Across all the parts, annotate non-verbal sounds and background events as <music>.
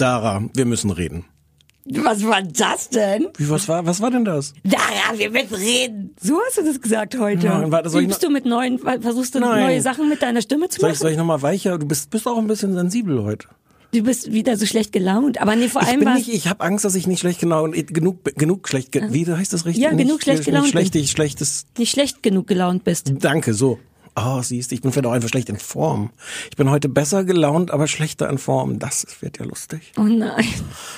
Dara, wir müssen reden. Was war das denn? Wie, was war, was war denn das? Dara, wir müssen reden. So hast du das gesagt heute. Nein, warte, soll ich Übst du mit neuen, versuchst du Nein. neue Sachen mit deiner Stimme zu Soll machen? ich, soll ich nochmal weicher? Du bist, bist auch ein bisschen sensibel heute. Du bist wieder so schlecht gelaunt. Aber nee, vor Ich allem bin war nicht, ich habe Angst, dass ich nicht schlecht genau genug genug schlecht ge, wie heißt das richtig? Ja, nicht, genug schlecht gelaunt Nicht schlecht, bin. ich schlechtes. nicht schlecht genug gelaunt bist. Danke, so. Oh, siehst, ich bin vielleicht auch einfach schlecht in Form. Ich bin heute besser gelaunt, aber schlechter in Form. Das wird ja lustig. Oh nein.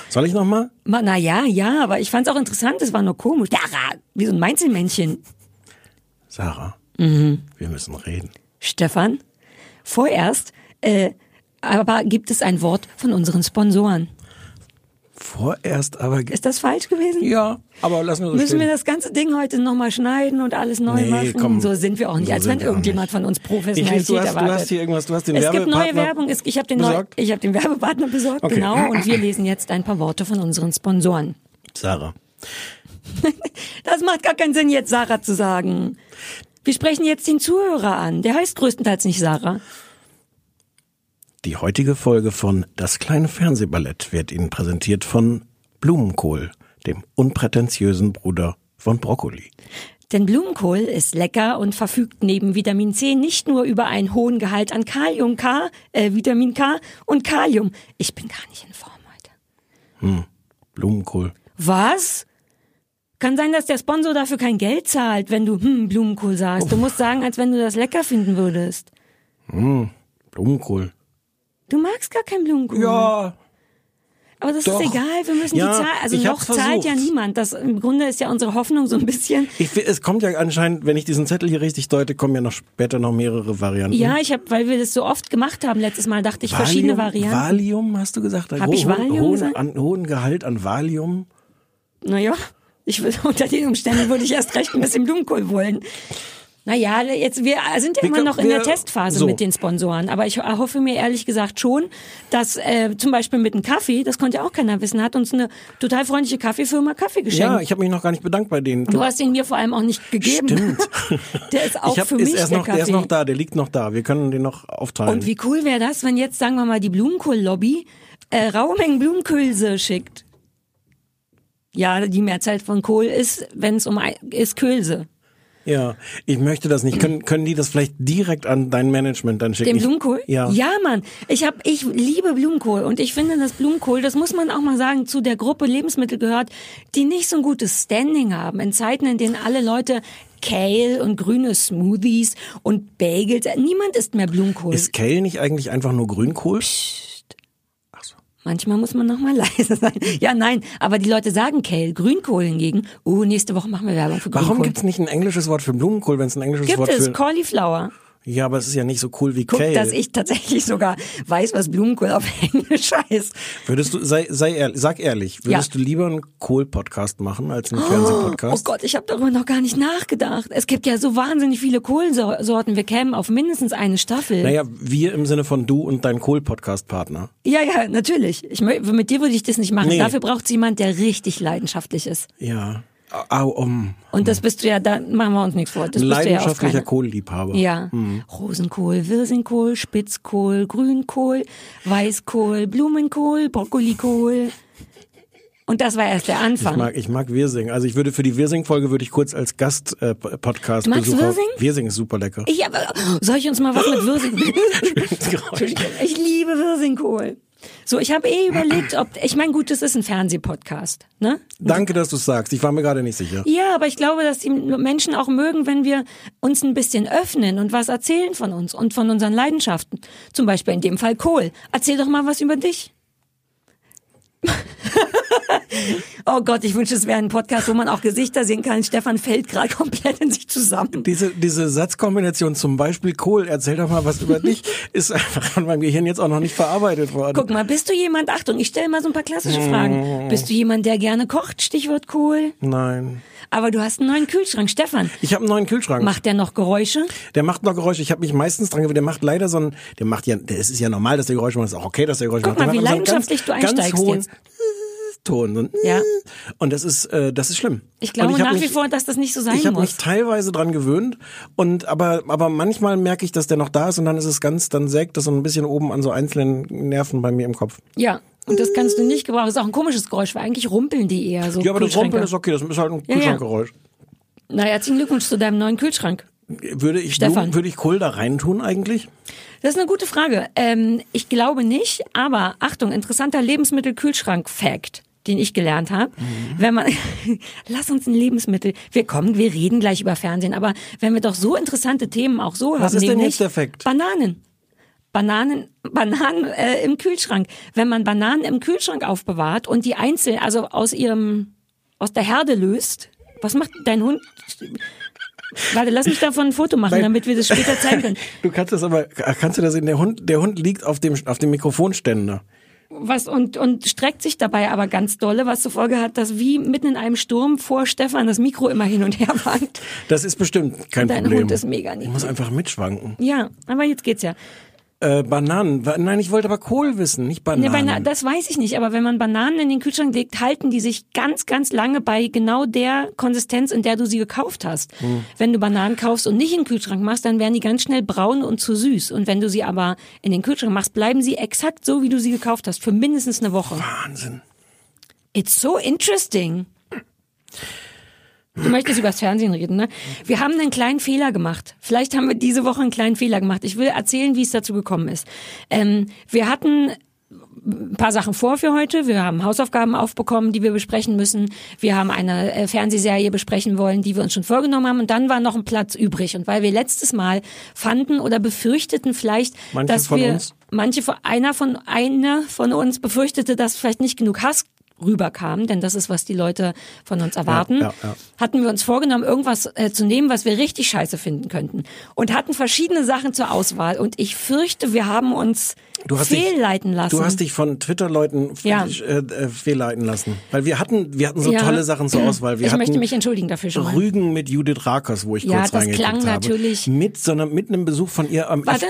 Soll ich nochmal? Ma, na ja, ja, aber ich fand's auch interessant, es war nur komisch. Dara, wie so ein Meinzelmännchen. Sarah, Mhm. wir müssen reden. Stefan, vorerst, äh, aber gibt es ein Wort von unseren Sponsoren? Vorerst aber. Ist das falsch gewesen? Ja, aber lassen wir so Müssen stehen. wir das ganze Ding heute nochmal schneiden und alles neu Nee, machen? komm. so sind wir auch nicht, So als wenn irgendjemand von uns Ich Professionalität lese, du hast, du erwartet. hast hier irgendwas, du hast den es gibt neue Werbepartner Werbung, ich habe den, neu, ich hab den Werbepartner besorgt, Okay. genau, und wir lesen jetzt ein paar Worte von unseren Sponsoren. Sarah. <laughs> Das macht gar keinen Sinn, jetzt Sarah zu sagen. Wir sprechen jetzt den Zuhörer an. Der heißt größtenteils nicht Sarah. Die heutige Folge von Das kleine Fernsehballett wird Ihnen präsentiert von Blumenkohl, dem unprätentiösen Bruder von Brokkoli. Denn Blumenkohl ist lecker und verfügt neben Vitamin C nicht nur über einen hohen Gehalt an Kalium K, äh, Vitamin K und Kalium. Ich bin gar nicht in Form heute. Blumenkohl. Was? Kann sein, dass der Sponsor dafür kein Geld zahlt, wenn du hm, Blumenkohl sagst. Du musst sagen, als wenn du das lecker finden würdest. Blumenkohl. Du magst gar kein Blumenkohl. Ja. Aber das doch. ist egal, wir müssen Ja, die Zahl, also ich noch zahlt ja niemand. Das im Grunde ist ja unsere Hoffnung so ein bisschen. Ich, es kommt ja anscheinend, wenn ich diesen Zettel hier richtig deute, kommen ja noch später noch mehrere Varianten. Ja, ich habe, weil wir das so oft gemacht haben letztes Mal, dachte ich verschiedene Valium, Varianten. Valium, hast du gesagt? Hab ich Ho- ho- Valium hohen, gesagt? an, hohen Gehalt an Valium. Naja, ich würde <laughs> unter den Umständen würde ich erst recht ein bisschen Blumenkohl wollen. Naja, jetzt wir sind ja Wir immer noch in der Testphase so. mit den Sponsoren, aber ich hoffe mir ehrlich gesagt schon, dass äh, zum Beispiel mit dem Kaffee, das konnte ja auch keiner wissen, hat uns eine total freundliche Kaffeefirma Kaffee geschenkt. Ja, ich habe mich noch gar nicht bedankt bei denen. du hast ihn mir vor allem auch nicht gegeben. Stimmt. <laughs> Der ist auch hab, für ist mich erst der noch, Kaffee. der ist noch da, der liegt noch da. Wir können den noch aufteilen. Und wie cool wäre das, wenn jetzt, sagen wir mal, die Blumenkohl-Lobby äh, raue Mengen Blumenköhlse schickt? Ja, die Mehrzahl von Kohl ist, wenn es um ist Köhlse. Ja, ich möchte das nicht. Können, können die das vielleicht direkt an dein Management dann schicken? Den Blumenkohl? Ja. Ja, Mann. Ich hab, ich liebe Blumenkohl und ich finde, dass Blumenkohl, das muss man auch mal sagen, zu der Gruppe Lebensmittel gehört, die nicht so ein gutes Standing haben. In Zeiten, in denen alle Leute Kale und grüne Smoothies und Bagels, niemand isst mehr Blumenkohl. Ist Kale nicht eigentlich einfach nur Grünkohl? Manchmal muss man noch mal <laughs> leise sein. Ja, nein, aber die Leute sagen Kale. Grünkohl hingegen, oh, nächste Woche machen wir Werbung für Grünkohl. Warum gibt's nicht ein englisches Wort für Blumenkohl, wenn es ein englisches Gibt Wort es für... Cauliflower? Ja, aber es ist ja nicht so cool wie Guck, Kale. dass ich tatsächlich sogar weiß, was Blumenkohl auf Englisch heißt. Würdest du, sei, sei ehrlich, sag ehrlich, würdest Ja. du lieber einen Kohl-Podcast machen als einen Oh Fernsehpodcast? Gott, ich habe darüber noch gar nicht nachgedacht. Es gibt ja so wahnsinnig viele Kohlsorten. Wir kämen auf mindestens eine Staffel. Naja, wir im Sinne von du und dein Kohl-Podcast-Partner. Ja, ja, natürlich. Ich, mit dir würde ich das nicht machen. Nee. Dafür braucht es jemand, der richtig leidenschaftlich ist. Ja. Au, um. Und das bist du ja, da machen wir uns nichts vor. Das bist du ja auf Leidenschaftlicher keiner. Kohlliebhaber. Ja, Rosenkohl, Wirsingkohl, Spitzkohl, Grünkohl, Weißkohl, Blumenkohl, Brokkolikohl. Und das war erst der Ich Anfang. mag, ich mag Wirsing. Also ich würde für die Wirsing-Folge würde ich kurz als Gast äh, Du magst Besucher. Wirsing? Wirsing ist super lecker. Ich aber, soll ich uns mal was mit Wirsing? <laughs> Entschuldigung, ich liebe Wirsingkohl. So, ich habe eh überlegt, ob ich meine, gut, das ist ein Fernsehpodcast, ne? Danke, dass du sagst. Ich war mir gerade nicht sicher. Ja, aber ich glaube, dass die Menschen auch mögen, wenn wir uns ein bisschen öffnen und was erzählen von uns und von unseren Leidenschaften. Zum Beispiel in dem Fall Kohl. Erzähl doch mal was über dich. <laughs> Oh Gott, ich wünsche, es wäre ein Podcast, wo man auch Gesichter sehen kann. Stefan fällt gerade <laughs> komplett in sich zusammen. Diese, diese Satzkombination zum Beispiel Kohl, erzähl doch mal was über dich, <laughs> ist einfach von meinem Gehirn jetzt auch noch nicht verarbeitet worden. Guck mal, bist du jemand, Achtung, ich stelle mal so ein paar klassische Fragen. Bist du jemand, der gerne kocht? Stichwort Kohl. Nein. Aber du hast einen neuen Kühlschrank. Stefan, Ich habe einen neuen Kühlschrank. macht der noch Geräusche? Der macht noch Geräusche. Ich habe mich meistens dran gewöhnt. Der macht leider so ein, der macht ja, der, es ist ja normal, dass der Geräusche macht. Es ist auch okay, dass der Geräusche Guck macht. mal, Der wie leidenschaftlich du ganz, einsteigst ganz hohen jetzt. Ton. Ja. Und das ist, äh, das ist schlimm. Ich glaube hab nach wie mich- vor, dass das nicht so sein Ich habe mich muss. teilweise dran gewöhnt und aber aber manchmal merke ich, dass der noch da ist und dann ist es ganz, dann sägt das so ein bisschen oben an so einzelnen Nerven bei mir im Kopf. Ja. Und das kannst du nicht gebrauchen. Das ist auch ein komisches Geräusch, weil eigentlich rumpeln die eher so. Ja, aber das. Rumpeln ist okay, das ist halt ein ja. Kühlschrankgeräusch. Na, herzlichen Glückwunsch zu deinem neuen Kühlschrank. Würde ich Stefan. würde ich Kohl da reintun eigentlich? Das ist eine gute Frage. Ähm, ich glaube nicht, aber Achtung, interessanter Lebensmittel-Kühlschrank-Fact den ich gelernt habe, Mhm. wenn man, <laughs> lass uns ein Lebensmittel, wir kommen, wir reden gleich über Fernsehen, aber wenn wir doch so interessante Themen auch so Was haben, ist denn jetzt der Fact? Bananen. Bananen, Bananen äh, im Kühlschrank. Wenn man Bananen im Kühlschrank aufbewahrt und die einzeln, also aus ihrem, aus der Herde löst, was macht dein Hund? Warte, lass mich davon ein Foto machen, Nein. damit wir das später zeigen können. <laughs> Du kannst das aber, kannst du das sehen? Der Hund, der Hund liegt auf dem, auf dem Mikrofonständer. was und, und streckt sich dabei aber ganz dolle, was zur Folge hat, dass wie mitten in einem Sturm vor Stefan das Mikro immer hin und her <laughs> wankt. Das ist bestimmt kein Dein Problem. Hund ist mega Ich muss einfach mitschwanken. Ja, aber jetzt geht's ja. Äh, Bananen. Nein, ich wollte aber Kohl wissen, nicht Nee, Bananen. Bana das weiß ich nicht, aber wenn man Bananen in den Kühlschrank legt, halten die sich ganz, ganz lange bei genau der Konsistenz, in der du sie gekauft hast. Hm. Wenn du Bananen kaufst und nicht in den Kühlschrank machst, dann werden die ganz schnell braun und zu süß. Und wenn du sie aber in den Kühlschrank machst, bleiben sie exakt so, wie du sie gekauft hast, für mindestens eine Woche. Wahnsinn. It's so interesting. Du möchtest über das Fernsehen reden, ne? Wir haben einen kleinen Fehler gemacht. Vielleicht haben wir diese Woche einen kleinen Fehler gemacht. Ich will erzählen, wie es dazu gekommen ist. Ähm, wir hatten ein paar Sachen vor für heute. Wir haben Hausaufgaben aufbekommen, die wir besprechen müssen. Wir haben eine äh, Fernsehserie besprechen wollen, die wir uns schon vorgenommen haben. Und dann war noch ein Platz übrig. Und weil wir letztes Mal fanden oder befürchteten vielleicht, Manche dass wir uns? manche von einer von einer von uns befürchtete, dass vielleicht nicht genug Hass rüberkam, denn das ist, was die Leute von uns erwarten, ja, ja. hatten wir uns vorgenommen, irgendwas äh, zu nehmen, was wir richtig scheiße finden könnten. Und hatten verschiedene Sachen zur Auswahl. Und ich fürchte, wir haben uns hast dich- fehlleiten lassen. Du hast dich von Twitter-Leuten Ja. äh, äh, fehlleiten lassen. Weil wir hatten, wir hatten so Ja. tolle Sachen zur Auswahl. Wir ich möchte mich entschuldigen dafür schon mal. Rügen mit Judith Rakers, wo ich Ja, kurz das reingeguckt klang habe. natürlich- Mit, so einer, mit einem Besuch von ihr am... Warte, sag-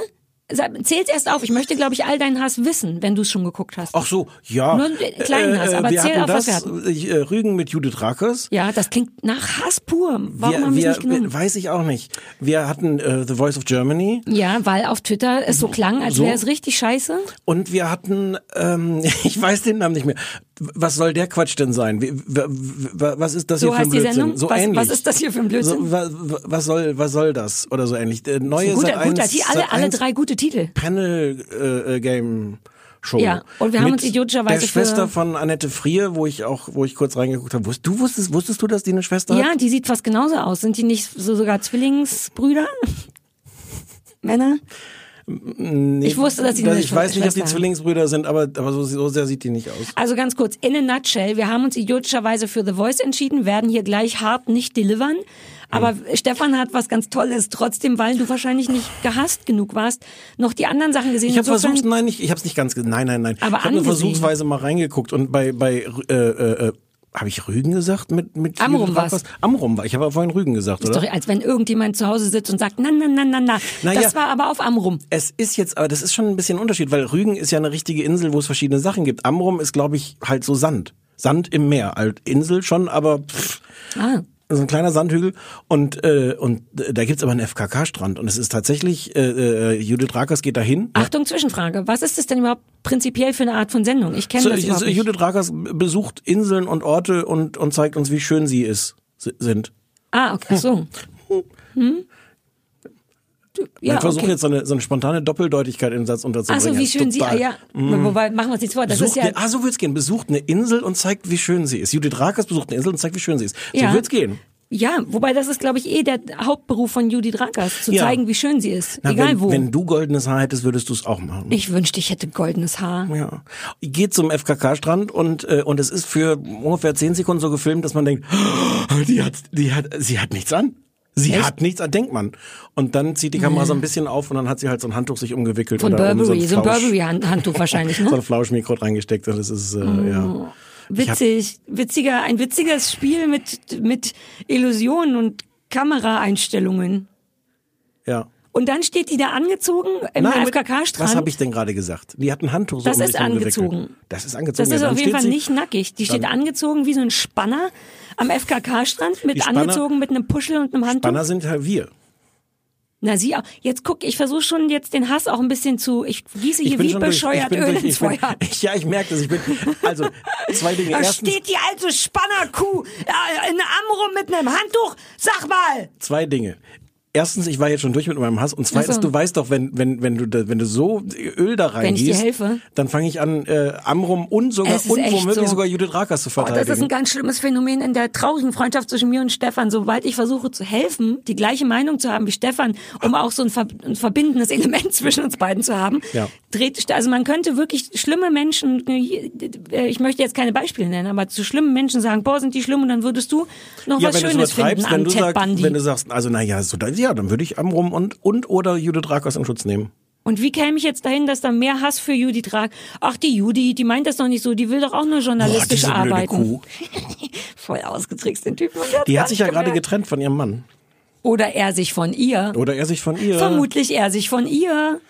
zähl's erst auf. Ich möchte, glaube ich, all deinen Hass wissen, wenn du es schon geguckt hast. Ach so, ja. Nur einen kleinen Hass, aber wir zähl hatten auf, was das, wir äh, Rügen mit Judith Rakers. Ja, das klingt nach Hass pur. Warum wir, haben wir es nicht genommen? weiß ich auch nicht. Wir hatten äh, The Voice of Germany Ja, weil auf Twitter es so klang, als So. wäre es richtig scheiße. und wir hatten, ähm, <laughs> ich weiß den Namen nicht mehr. Was soll der Quatsch denn sein? Was ist das So hier für ein heißt die Blödsinn? Sendung? So was, ähnlich. was ist das hier für ein Blödsinn? So, wa, wa- was soll was soll das oder so ähnlich? Äh, Neue guter, Sat. guter 1, Titel, alle, alle 1 drei gute Titel. Panel äh, äh, Game Show. Ja, und wir haben uns idiotischerweise der Schwester von Annette Frier, wo ich auch wo ich kurz reingeguckt habe. Du wusstest wusstest du, dass die eine Schwester hat? Ja, die sieht fast genauso aus. Sind die nicht so sogar Zwillingsbrüder? <laughs> Männer? Nee, Ich wusste, dass das- eine Ich weiß nicht, ob die. Zwillingsbrüder sind, aber aber so, so sehr sieht die nicht aus. Also ganz kurz, in a nutshell, wir haben uns idiotischerweise für The Voice entschieden, werden hier gleich hart nicht delivern. Aber. Stefan hat was ganz Tolles, trotzdem, weil du wahrscheinlich nicht gehasst genug warst, noch die anderen Sachen gesehen. Ich habe versucht, nein, ich, ich habe es nicht ganz, nein, nein, nein. Aber ich habe versuchsweise mal reingeguckt und bei bei äh, äh, äh, habe ich Rügen gesagt mit mit Amrum. Rakers? Amrum war. Ich habe aber vorhin Rügen gesagt, Ist oder? doch, als wenn irgendjemand zu Hause sitzt und sagt, na, na, na, na, na. Na ja. Das war aber auf Amrum. Es ist jetzt, aber das ist schon ein bisschen ein Unterschied, weil Rügen ist ja eine richtige Insel, wo es verschiedene Sachen gibt. Amrum ist, glaube ich, halt so Sand. Sand im Meer. Halt Insel schon, aber pff, Ah. So ein kleiner Sandhügel. Und, äh, und da gibt's aber einen FKK-Strand. Und es ist tatsächlich, äh, äh, Judith Rakers geht dahin. Achtung, Zwischenfrage. Was ist das denn überhaupt prinzipiell für eine Art von Sendung? Ich kenne So, das überhaupt nicht. Judith Rakers besucht Inseln und Orte und, und zeigt uns, wie schön sie ist, si- sind. Ah, okay, so. <laughs> Hm? Ja, ich versuche okay. jetzt so eine, so eine spontane Doppeldeutigkeit in den Satz unterzubringen. Ach so, wie schön sie, ah, Total. ja, wobei, machen wir uns nichts vor, das ist ja, eine, ah, so wird's gehen. Besucht eine Insel und zeigt, wie schön sie ist. Judith Rakers besucht eine Insel und zeigt, wie schön sie ist. So Ja. wird's gehen. Ja, wobei das ist, glaube ich, eh der Hauptberuf von Judith Rakers, zu Ja. zeigen, wie schön sie ist. Na, Egal wenn, wo. Wenn du goldenes Haar hättest, würdest du es auch machen. ich wünschte, ich hätte goldenes Haar. Ja. Ich gehe zum FKK-Strand und, äh, und es ist für ungefähr zehn Sekunden so gefilmt, dass man denkt, "Oh, <gasps> die hat, die hat, sie hat nichts an. Sie hat nichts an, denkt man. Und dann zieht die Kamera so ein bisschen auf und dann hat sie halt so ein Handtuch sich umgewickelt. Von oder um Burberry, so ein Flausch- Burberry-Handtuch wahrscheinlich, <laughs> So ne? ein Flauschmikro reingesteckt und das ist, äh, Oh. ja. Witzig, witziger, ein witziges Spiel mit, mit Illusionen und Kameraeinstellungen. Ja. Und dann steht die da angezogen im FKK-Strand. Was habe ich denn gerade gesagt? Die hat ein Handtuch so Das um ist angezogen. Das ist angezogen. Das ja, ist dann auf jeden Fall nicht nackig. Die steht angezogen wie so ein Spanner am FKK-Strand, mit Spanner- angezogen mit einem Puschel und einem Handtuch. Spanner sind halt wir. Na sie auch. Jetzt guck, ich versuche schon jetzt den Hass auch ein bisschen zu. Ich gieße hier wie durch- bescheuert bin Öl durch- ins bin, Feuer. ich, <laughs> Ja, ich merke das. Ich bin, also, zwei Dinge. Da Erstens, steht die alte Spannerkuh äh, in Amrum mit einem Handtuch. Sag mal! zwei Dinge. Erstens, ich war jetzt schon durch mit meinem Hass. Und zweitens, so. du weißt doch, wenn, wenn, wenn du, da, wenn du so Öl da helfe. dann fange ich an, äh, Amrum und sogar, und womöglich so. sogar Judith Rakers zu Oh, verteidigen. das ist ein ganz schlimmes Phänomen in der traurigen Freundschaft zwischen mir und Stefan. Sobald ich versuche zu helfen, die gleiche Meinung zu haben wie Stefan, um auch so ein, ver ein verbindendes Element <laughs> zwischen uns beiden zu haben, Ja. dreht, also man könnte wirklich schlimme Menschen, äh, ich möchte jetzt keine Beispiele nennen, aber zu schlimmen Menschen sagen, boah, sind die schlimm und dann würdest du noch ja, was Schönes finden wenn an du, sagst, wenn du sagst, also naja, so, dann- ja, dann würde ich Amrum und, und oder Judith Rakers in Schutz nehmen. Und wie käme ich jetzt dahin, dass da mehr Hass für Judy tragt? Ach, die Judy, die meint das doch nicht so, die will doch auch nur journalistisch blöde arbeiten. Kuh. <laughs> Voll ausgetrickst, den Typen. Die hat sich ja gerade getrennt von ihrem Mann. Oder er sich von ihr. Oder er sich von ihr. Vermutlich er sich von ihr.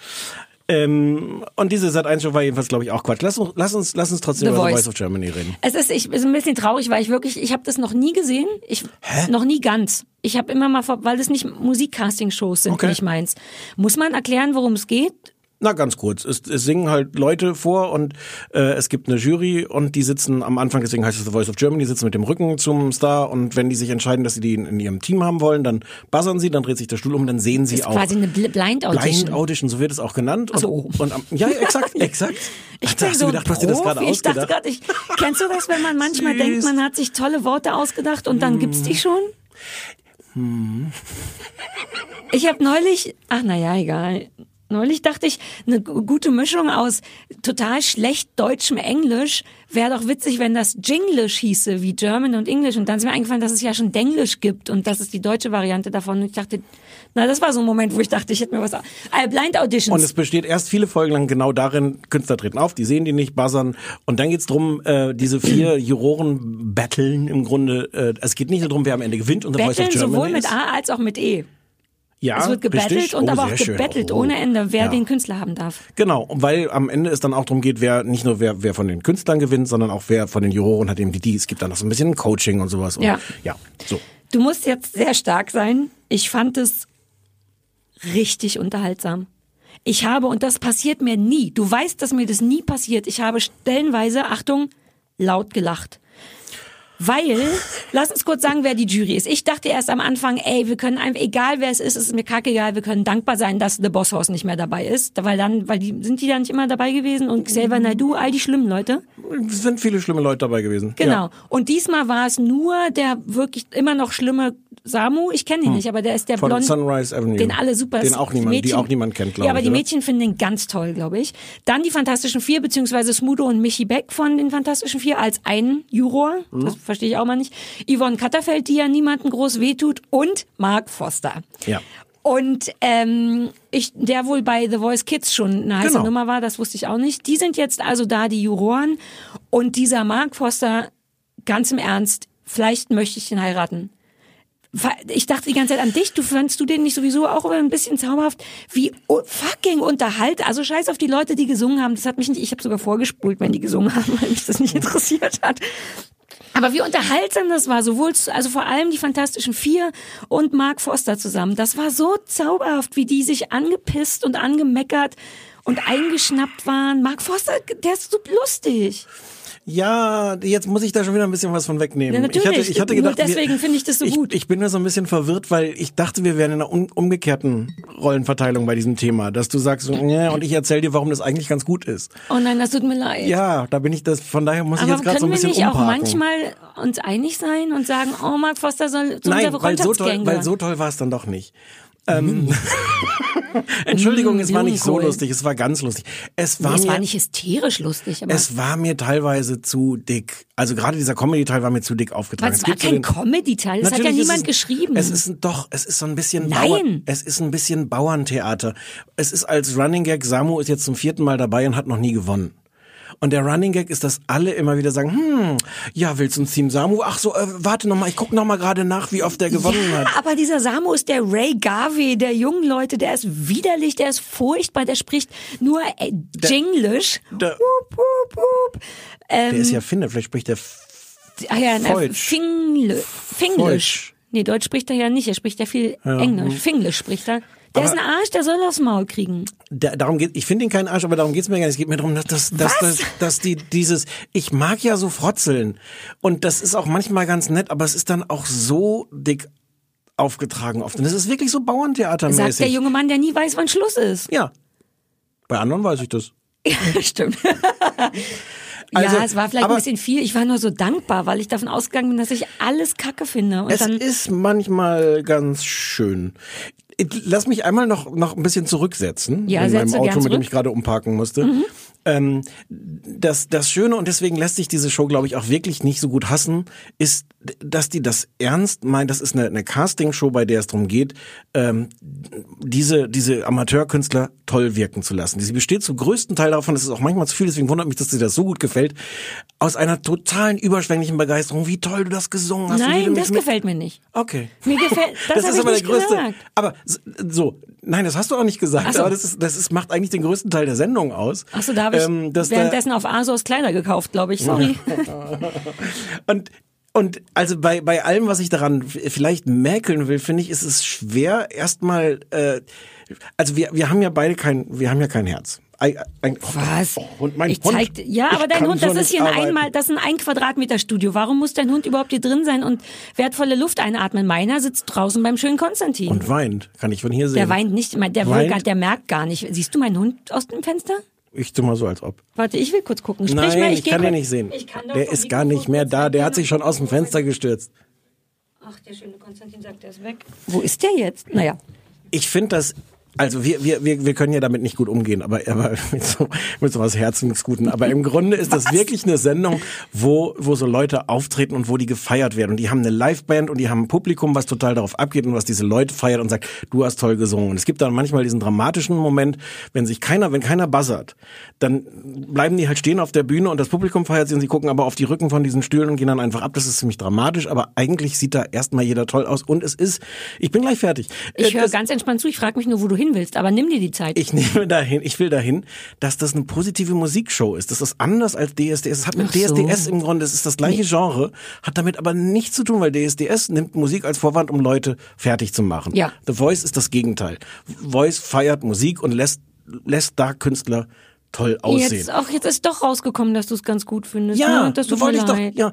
Ähm, und diese Sat 1 Show war jedenfalls, glaube ich, auch Quatsch. Lass uns, lass uns, lass uns trotzdem The über Voice. The Voice of Germany reden. Es ist, ich, ist ein bisschen traurig, weil ich wirklich, ich habe das noch nie gesehen. Ich, Noch nie ganz. Ich habe immer mal, vor- weil das nicht Musikcasting-Shows sind, Okay. nicht meins. Muss man erklären, worum es geht? Na, ganz kurz. Es, es singen halt Leute vor und äh, es gibt eine Jury und die sitzen am Anfang, deswegen heißt es The Voice of Germany, die sitzen mit dem Rücken zum Star und wenn die sich entscheiden, dass sie die in, in ihrem Team haben wollen, dann buzzern sie, dann dreht sich der Stuhl um, dann sehen sie Das ist auch. quasi eine Bl- Blind Audition. Blind Audition, so wird es auch genannt. Und, So. und am, ja, exakt, <laughs> exakt. Ich Ach, da hast so du gedacht, du hast dir das gerade Profi. Ich dachte ausgedacht. gerade, ich, kennst du das, wenn man manchmal <laughs> Süß. denkt, man hat sich tolle Worte ausgedacht und dann gibt's die schon? Ich habe neulich, ach naja, egal. Neulich dachte ich, eine gu- gute Mischung aus total schlecht deutschem Englisch wäre doch witzig, wenn das Jinglish hieße, wie German und English. Und dann ist mir eingefallen, dass es ja schon Denglish gibt und das ist die deutsche Variante davon. Und ich dachte, na, das war so ein Moment, wo ich dachte, ich hätte mir was... Äh, Blind Auditions. Und es besteht erst viele Folgen lang genau darin, Künstler treten auf, die sehen die nicht, buzzern. Und dann geht's drum, äh, diese vier <clears throat> Juroren battlen im Grunde. Äh, es geht nicht nur darum, wer am Ende gewinnt und Germany sowohl mit. A als auch mit E. Ja, es wird gebettelt richtig. und oh, aber auch gebettelt Oh. ohne Ende, wer Ja. den Künstler haben darf. Genau, weil am Ende es dann auch darum geht, wer nicht nur wer, wer von den Künstlern gewinnt, sondern auch wer von den Juroren hat eben die, die. Es gibt dann noch so ein bisschen Coaching und sowas. Und Ja. Ja, so. Du musst jetzt sehr stark sein. Ich fand es richtig unterhaltsam. Ich habe, und das passiert mir nie, du weißt, dass mir das nie passiert, ich habe stellenweise, Achtung, laut gelacht. Weil, lass uns kurz sagen, wer die Jury ist. Ich dachte erst am Anfang, ey, wir können einfach, egal wer es ist, es ist mir kackegal, wir können dankbar sein, dass The Boss House nicht mehr dabei ist. Weil dann, weil die, sind die da nicht immer dabei gewesen und Xavier Naidoo, all die schlimmen Leute? Es sind viele schlimme Leute dabei gewesen. Genau. Ja. Und diesmal war es nur der wirklich immer noch schlimme Samu. Ich kenne ihn nicht, aber der ist der Hm. Von blonde. Sunrise Avenue. Den alle super. Den auch niemand, die Mädchen- auch niemand kennt, glaube Ja, aber ich. die? Mädchen finden den ganz toll, glaube ich. Dann die Fantastischen Vier, beziehungsweise Smudo und Michi Beck von den Fantastischen Vier als einen Juror. Mhm. Das verstehe ich auch mal nicht. Yvonne Katterfeld, die ja niemanden groß wehtut. Und Mark Foster. Ja. Und ähm, ich, der wohl bei The Voice Kids schon eine heiße Genau. Nummer war, das wusste ich auch nicht. Die sind jetzt also da, die Juroren. Und dieser Mark Foster, ganz im Ernst, vielleicht möchte ich den heiraten. Ich dachte die ganze Zeit an dich, du fandst du den nicht sowieso auch ein bisschen zauberhaft? Wie fucking unterhalt, also scheiß auf die Leute, die gesungen haben. Das hat mich nicht, ich habe sogar vorgespult, wenn die gesungen haben, weil mich das nicht interessiert hat. Aber wie unterhaltsam das war, sowohl, also vor allem die Fantastischen Vier und Mark Foster zusammen. Das war so zauberhaft, wie die sich angepisst und angemeckert und eingeschnappt waren. Mark Foster, der ist so lustig. Ja, jetzt muss ich da schon wieder ein bisschen was von wegnehmen. Ja, natürlich. Ich hatte, ich hatte Nur gedacht, wir- deswegen finde ich das so ich, gut. Ich bin nur so ein bisschen verwirrt, weil ich dachte, wir wären in einer umgekehrten Rollenverteilung bei diesem Thema, dass du sagst, so, ja, und ich erzähle dir, warum das eigentlich ganz gut ist. Oh nein, das tut mir leid. Ja, da bin ich das. Von daher muss ich Aber jetzt gerade so können ein wir bisschen nicht auch umparken. manchmal uns einig sein und sagen, oh, Mark Foster soll zu Nein, unserer weil so toll, weil so toll war es dann doch nicht. Ähm, <laughs> Entschuldigung, es war nicht so lustig, es war ganz lustig. Es war Nee, es mir war nicht hysterisch lustig, aber Es war mir teilweise zu dick. Also gerade dieser Comedy-Teil war mir zu dick aufgetragen. es war kein Comedy-Teil, das hat ja niemand es, geschrieben. Es ist doch, es ist so ein bisschen Nein. Bauern, es ist ein bisschen Bauerntheater. Es ist als Running Gag, Samu ist jetzt zum vierten Mal dabei und hat noch nie gewonnen. Und der Running Gag ist, dass alle immer wieder sagen, hm, ja, willst du ein Team Samu? Ach so, äh, warte noch mal, ich guck noch mal gerade nach, wie oft der gewonnen ja, hat. aber dieser Samu ist der Ray Garvey der jungen Leute, der ist widerlich, der ist furchtbar, der spricht nur äh, Jinglish. der- Wup, wup, wup. Ähm, Der ist ja Finne, vielleicht spricht der ah ja, Feutsch. Fingle, Finglish. Feutsch. Nee, Deutsch spricht er ja nicht, er spricht ja viel Englisch. Finglish spricht er. Der ist ein Arsch, der soll aufs Maul kriegen. da, darum geht, ich finde ihn keinen Arsch, aber darum geht's mir gar nicht. Es geht mir darum, dass, dass, dass, dass, dass die dieses, ich mag ja so frotzeln und das ist auch manchmal ganz nett, aber es ist dann auch so dick aufgetragen oft. Und es ist wirklich so Sagt der Bauerntheatermäßig. junge Mann, der nie weiß, wann Schluss ist. Ja. Bei anderen weiß ich das. <laughs> Ja, stimmt. <laughs> Also, ja, es war vielleicht aber- ein bisschen viel. Ich war nur so dankbar, weil ich davon ausgegangen bin, dass ich alles Kacke finde. Und Es ist manchmal ganz schön. Lass mich einmal noch, noch ein bisschen zurücksetzen Ja, in meinem Auto, mit dem. Mhm. ich gerade umparken musste. Ähm, das, das Schöne, und deswegen lässt sich diese Show, glaube ich, auch wirklich nicht so gut hassen, ist, dass die das ernst meint. Das ist eine, eine Casting-Show, bei der es darum geht, ähm, diese, diese Amateurkünstler toll wirken zu lassen. Sie besteht zum größten Teil davon, das ist auch manchmal zu viel, deswegen wundert mich, dass dir das so gut gefällt, aus einer totalen überschwänglichen Begeisterung, wie toll du das gesungen hast. nein, das gefällt mir nicht. Okay. Mir gefällt, <laughs> das, Das, ist aber nicht der größte. gesagt. Aber so, nein, das hast du auch nicht gesagt. So. Aber das ist, das ist, macht eigentlich den größten Teil der Sendung aus. Achso, da habe ich Ähm, dass da- währenddessen auf Asos Kleider gekauft, glaube ich. Sorry. <laughs> Und und also bei bei allem, was ich daran vielleicht mäkeln will, finde ich, ist es schwer erstmal. Äh, also wir wir haben ja beide kein, wir haben ja kein Herz. Ein, ein, Was? Oh, und mein ich Hund. zeig, ja, aber dein Hund, so das ist nicht hier ein einmal, das ist ein ein Quadratmeter Studio. Warum muss dein Hund überhaupt hier drin sein und wertvolle Luft einatmen? Meiner sitzt draußen beim schönen Konstantin. Und weint, kann ich von hier sehen. der weint nicht, der, will Weint? gar, der merkt gar nicht. Siehst du meinen Hund aus dem Fenster? Ich tu mal so, als ob. Warte, ich will kurz gucken. Sprich Nein, mal, ich, geh kann den nicht sehen. Ich Der ist gar nicht mehr da. Der hat sich schon aus dem Fenster gestürzt. Ach, der schöne Konstantin sagt, der ist weg. Wo ist der jetzt? Naja. ich finde das, also wir, wir, wir, wir können ja damit nicht gut umgehen, aber, aber <laughs> mit, so, mit so was Herzensguten. Aber im Grunde ist das wirklich eine Sendung, wo, wo so Leute auftreten und wo die gefeiert werden. Und die haben eine Liveband und die haben ein Publikum, was total darauf abgeht und was diese Leute feiert und sagt, du hast toll gesungen. Und es gibt dann manchmal diesen dramatischen Moment, wenn sich keiner, wenn keiner buzzert, dann bleiben die halt stehen auf der Bühne und das Publikum feiert sie und sie gucken aber auf die Rücken von diesen Stühlen und gehen dann einfach ab. Das ist ziemlich dramatisch, aber eigentlich sieht da erstmal jeder toll aus und es ist, ich bin gleich fertig. Ich höre ganz entspannt zu. Ich frage mich nur, wo du hin willst. Aber nimm dir die Zeit. ich nehme dahin, ich will dahin, dass das eine positive Musikshow ist. Das ist anders als DSDS. Es hat mit Ach so. DSDS im Grunde, es ist das gleiche Genre, hat damit aber nichts zu tun, weil DSDS nimmt Musik als Vorwand, um Leute fertig zu machen. Ja. The Voice ist das Gegenteil. Voice feiert Musik und lässt, lässt da Künstler toll aussehen. Jetzt, auch jetzt ist doch rausgekommen, dass du es ganz gut findest. Ja, ne? das so tut wollte ich doch. Ja,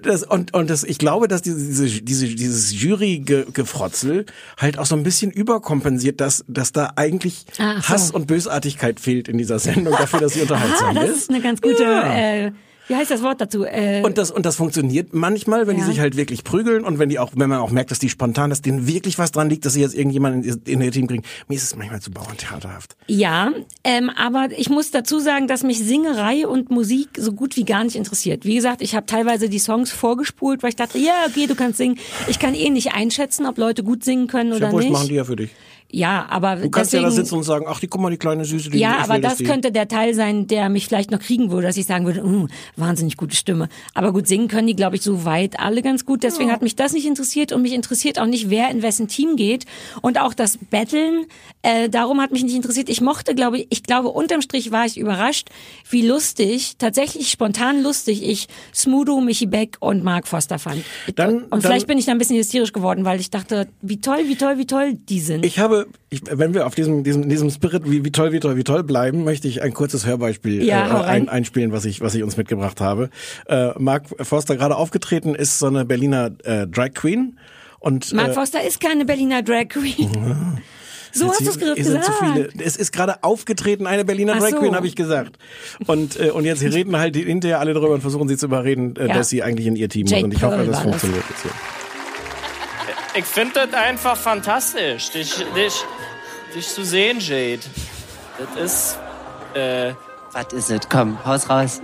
das, und und das, ich glaube, dass diese diese, diese dieses Jury-Gefrotzel halt auch so ein bisschen überkompensiert, dass dass da eigentlich Ach so. Hass und Bösartigkeit fehlt in dieser Sendung dafür, dass sie <laughs> unterhaltsam Ah, das ist. ist eine ganz gute, Ja. äh, wie heißt das Wort dazu? Äh, Und das, und das funktioniert manchmal, wenn Ja. die sich halt wirklich prügeln und wenn die auch, wenn man auch merkt, dass die spontan, dass denen wirklich was dran liegt, dass sie jetzt irgendjemanden in, in ihr Team kriegen. Mir ist es manchmal zu bauerntheaterhaft. ja, ähm, aber ich muss dazu sagen, dass mich Singerei und Musik so gut wie gar nicht interessiert. Wie gesagt, ich habe teilweise die Songs vorgespult, weil ich dachte, ja, okay, du kannst singen. Ich kann eh nicht einschätzen, ob Leute gut singen können Ja, oder nicht. machen die ja für dich. Ja, aber Du kannst deswegen, ja da sitzen und sagen, ach, die guck mal, die kleine Süße, die Ja, aber das die. könnte der Teil sein, der mich vielleicht noch kriegen würde, dass ich sagen würde, uh, wahnsinnig gute Stimme. Aber gut, singen können die, glaube ich, so weit alle ganz gut. Deswegen hat mich das nicht interessiert und mich interessiert auch nicht, wer in wessen Team geht. Und auch das Battlen, äh, darum hat mich nicht interessiert. Ich mochte, glaube ich, ich glaube, unterm Strich war ich überrascht, wie lustig, tatsächlich spontan lustig ich Smudo, Michi Beck und Mark Foster fand. Dann- und dann- vielleicht bin ich da ein bisschen hysterisch geworden, weil ich dachte, wie toll, wie toll, wie toll die sind. Ich habe glaube, ich, wenn wir auf diesem, diesem, diesem Spirit, wie, wie toll, wie toll, wie toll bleiben, möchte ich ein kurzes Hörbeispiel Ja, äh, ein, einspielen, was ich, was ich uns mitgebracht habe. Äh, Mark Forster gerade aufgetreten ist so eine Berliner äh, Drag Queen. Und, Mark äh, Foster ist keine Berliner Drag Queen. <laughs> So hast du es gerade gesagt. zu viele. Es ist gerade aufgetreten, eine Berliner Ach Drag so. Queen, habe ich gesagt. Und, äh, und jetzt reden halt hinterher alle drüber und versuchen sie zu überreden, äh, Ja. dass sie eigentlich in ihr Team Jade sind. Und ich hoffe, das. funktioniert jetzt hier. Ich finde das einfach fantastisch, dich, dich, dich zu sehen, Jade. Das ist, äh, Was ist es? Komm, haus raus.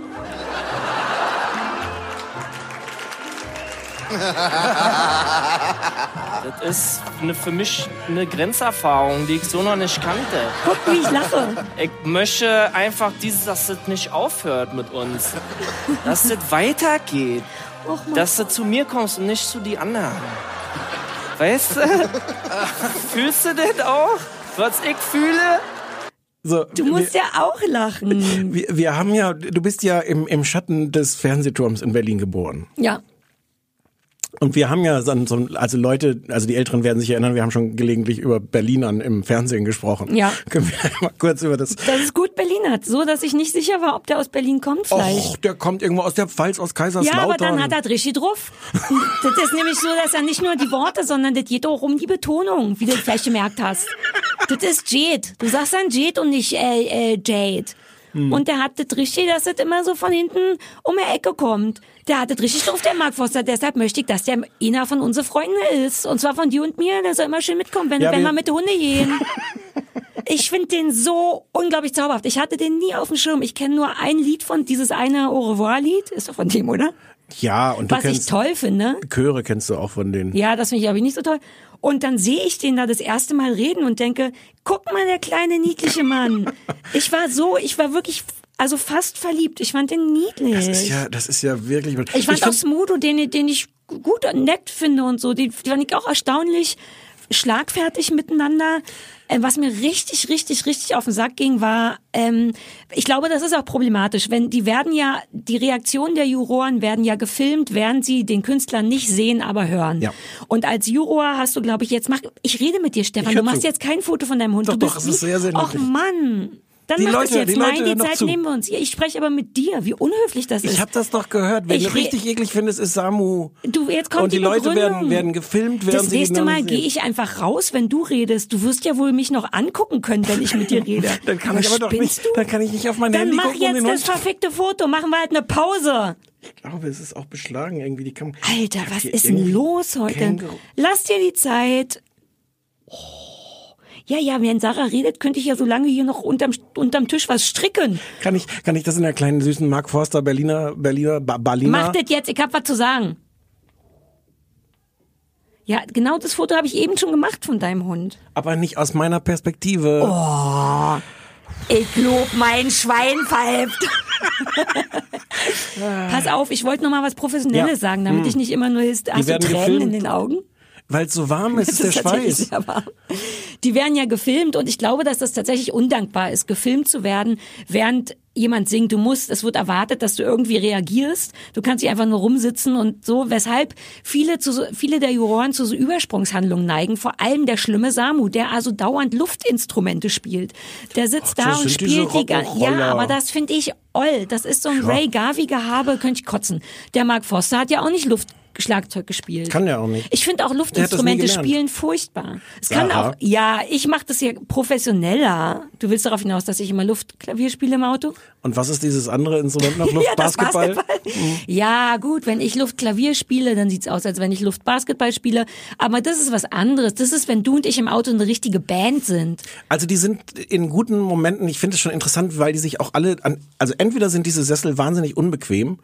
das ist eine, für mich eine Grenzerfahrung, die ich so noch nicht kannte. Guck, wie ich lache. Ich möchte einfach dieses, dass das nicht aufhört mit uns. Dass das weitergeht. Och. Dass du zu mir kommst und nicht zu die anderen. Weißt du? <laughs> Fühlst du das auch? Was ich fühle? So, Du musst ja auch lachen. wir, wir haben ja, du bist ja im, im Schatten des Fernsehturms in Berlin geboren. Ja. Und wir haben ja so, so also Leute, also die Älteren werden sich erinnern, wir haben schon gelegentlich über Berlinern im Fernsehen gesprochen. Ja. <laughs> Können wir mal kurz über das. Das ist gut Berlinert. So, dass ich nicht sicher war, ob der aus Berlin kommt vielleicht. Och, der kommt irgendwo aus der Pfalz, aus Kaiserslautern. Ja, aber dann hat er richtig drauf. <laughs> Das ist nämlich so, dass er nicht nur die Worte, sondern das geht auch um die Betonung, wie du vielleicht gemerkt hast. Das ist Jade. Du sagst dann Jade und nicht äh, äh, Jade. Hm. Und der hat das richtig, dass das immer so von hinten um die Ecke kommt. Der hat das richtig drauf, der Mark Foster. Deshalb möchte ich, dass der einer von unseren Freunden ist. Und zwar von dir und mir. Der soll immer schön mitkommen, wenn, Ja, wenn wir- mit den Hunde gehen. <laughs> Ich finde den so unglaublich zauberhaft. Ich hatte den nie auf dem Schirm. Ich kenne nur ein Lied von dieses eine Au revoir-Lied. Ist doch von dem, oder? Ja, und du Was ich kennst toll finde. Chöre kennst du auch von denen. Ja, das finde ich aber nicht so toll. Und dann sehe ich den da das erste Mal reden und denke, guck mal, der kleine niedliche Mann. Ich war so, ich war wirklich, also fast verliebt. Ich fand den niedlich. Das ist ja, das ist ja wirklich. ich fand auch Smudo, den, den ich gut und nett finde und so. Die, fand ich auch erstaunlich schlagfertig miteinander. Äh, Was mir richtig, richtig, richtig auf den Sack ging, war, ähm, ich glaube, das ist auch problematisch, wenn die werden ja, die Reaktionen der Juroren werden ja gefilmt, während sie den Künstler nicht sehen, aber hören. Ja. Und als Juror hast du, glaube ich, jetzt mach, ich rede mit dir, Stefan, du machst zu. jetzt kein Foto von deinem Hund. Doch, du doch, bist es ist sehr, sehr Och. Mann. Dann Die mach Leute- das jetzt. die Leute Nein, hören die Zeit zu. nehmen wir uns. Ich spreche aber mit dir, wie unhöflich das ist. Ich habe das doch gehört. Wen Ich du richtig eklig findest, ist Samu. Du, jetzt kommt Und die die Leute Begründung. werden, werden gefilmt, während Das nächste Mal gehe ich einfach raus, wenn du redest. Du wirst ja wohl mich noch angucken können, wenn ich mit dir rede. <laughs> Dann kann ich aber doch nicht, Du? dann kann ich nicht auf mein Dann Handy mach gucken um jetzt den das verfickte Foto. Machen wir halt eine Pause. Ich glaube, es ist auch beschlagen irgendwie die Kam Alter, was ist denn los heute? Känguru- Lass dir die Zeit. Oh. Ja, ja, während Sarah redet, könnte ich ja so lange hier noch unterm, unterm Tisch was stricken. Kann ich, kann ich das in der kleinen süßen Mark Forster Berliner, Berliner, ba Berliner? Mach das jetzt, ich hab was zu sagen. Ja, genau das Foto habe ich eben schon gemacht von deinem Hund. Aber nicht aus meiner Perspektive. Oh. Ich lob mein Schwein pfeift. <laughs> Pass auf, ich wollte noch mal was Professionelles Ja. sagen, damit Hm. ich nicht immer nur ist, hast du Tränen gefilmt. in den Augen? Weil es so warm ist, ist <laughs> der Schweiß. Die werden ja gefilmt und ich glaube, dass das tatsächlich undankbar ist, gefilmt zu werden, während jemand singt. Du musst, es wird erwartet, dass du irgendwie reagierst. Du kannst nicht einfach nur rumsitzen und so, weshalb viele zu so, viele der Juroren zu so Übersprungshandlungen neigen. Vor allem der schlimme Samu, der also dauernd Luftinstrumente spielt. Der sitzt Ach, da und spielt die, ja, aber das finde ich oll. Das ist so ein Ja. Ray Garvey Gehabe, könnte ich kotzen. Der Mark Foster hat ja auch nicht Luftschlagzeug gespielt. Kann der auch nicht. Ich finde auch Luftinstrumente spielen furchtbar. Es kann Sarah? auch, ja, ich mache das ja professioneller. Du willst darauf hinaus, dass ich immer Luftklavier spiele im Auto? Und was ist dieses andere Instrument noch? Luft, <laughs> ja? Basketball. Ja, gut, wenn ich Luftklavier spiele, dann sieht's aus, als wenn ich Luftbasketball spiele. Aber das ist was anderes. Das ist, wenn du und ich im Auto eine richtige Band sind. Also die sind in guten Momenten, ich finde es schon interessant, weil die sich auch alle an, also entweder sind diese Sessel wahnsinnig unbequem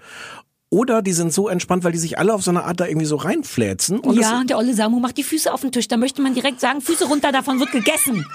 oder die sind so entspannt, weil die sich alle auf so eine Art da irgendwie so reinfläzen. Und ja, und der olle Samu macht die Füße auf den Tisch. Da möchte man direkt sagen, Füße runter, davon wird gegessen.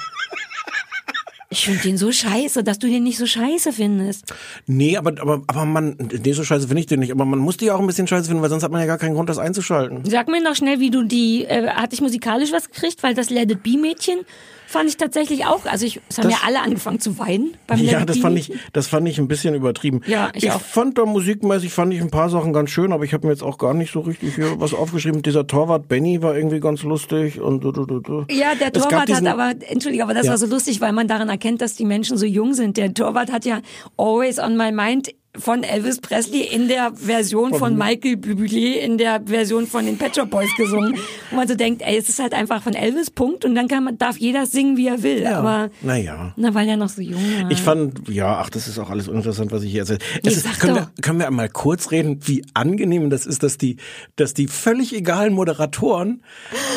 Ich finde den so scheiße, dass du den nicht so scheiße findest. Nee, aber, aber, aber man, nee, so scheiße finde ich den nicht. Aber man muss die auch ein bisschen scheiße finden, weil sonst hat man ja gar keinen Grund, das einzuschalten. Sag mir noch schnell, wie du die, äh, hatte ich musikalisch was gekriegt, weil das Let It Be Mädchen fand ich tatsächlich auch, also ich, es haben Das- ja alle angefangen zu weinen beim Ja, It das fand ich, das fand ich ein bisschen übertrieben. Ja, ich auch. fand da musikmäßig fand ich ein paar Sachen ganz schön, aber ich habe mir jetzt auch gar nicht so richtig hier was aufgeschrieben. Dieser Torwart Benny war irgendwie ganz lustig und du, du, du, du. Ja, der Es Torwart diesen- hat aber, entschuldige, aber das Ja. war so lustig, weil man daran erkennt, dass die Menschen so jung sind. Der Torwart hat ja Always on My Mind von Elvis Presley in der Version von Michael Bublé in der Version von den Pet Shop Boys gesungen. Wo man so denkt, ey, es ist halt einfach von Elvis, Punkt. Und dann kann man, darf jeder singen, wie er will. Ja, Aber, naja. na, weil er noch so jung war. Ich fand, ja, ach, das ist auch alles uninteressant, was ich hier erzähle. Nee, ist, können, wir, können wir einmal kurz reden, wie angenehm das ist, dass die, dass die völlig egalen Moderatoren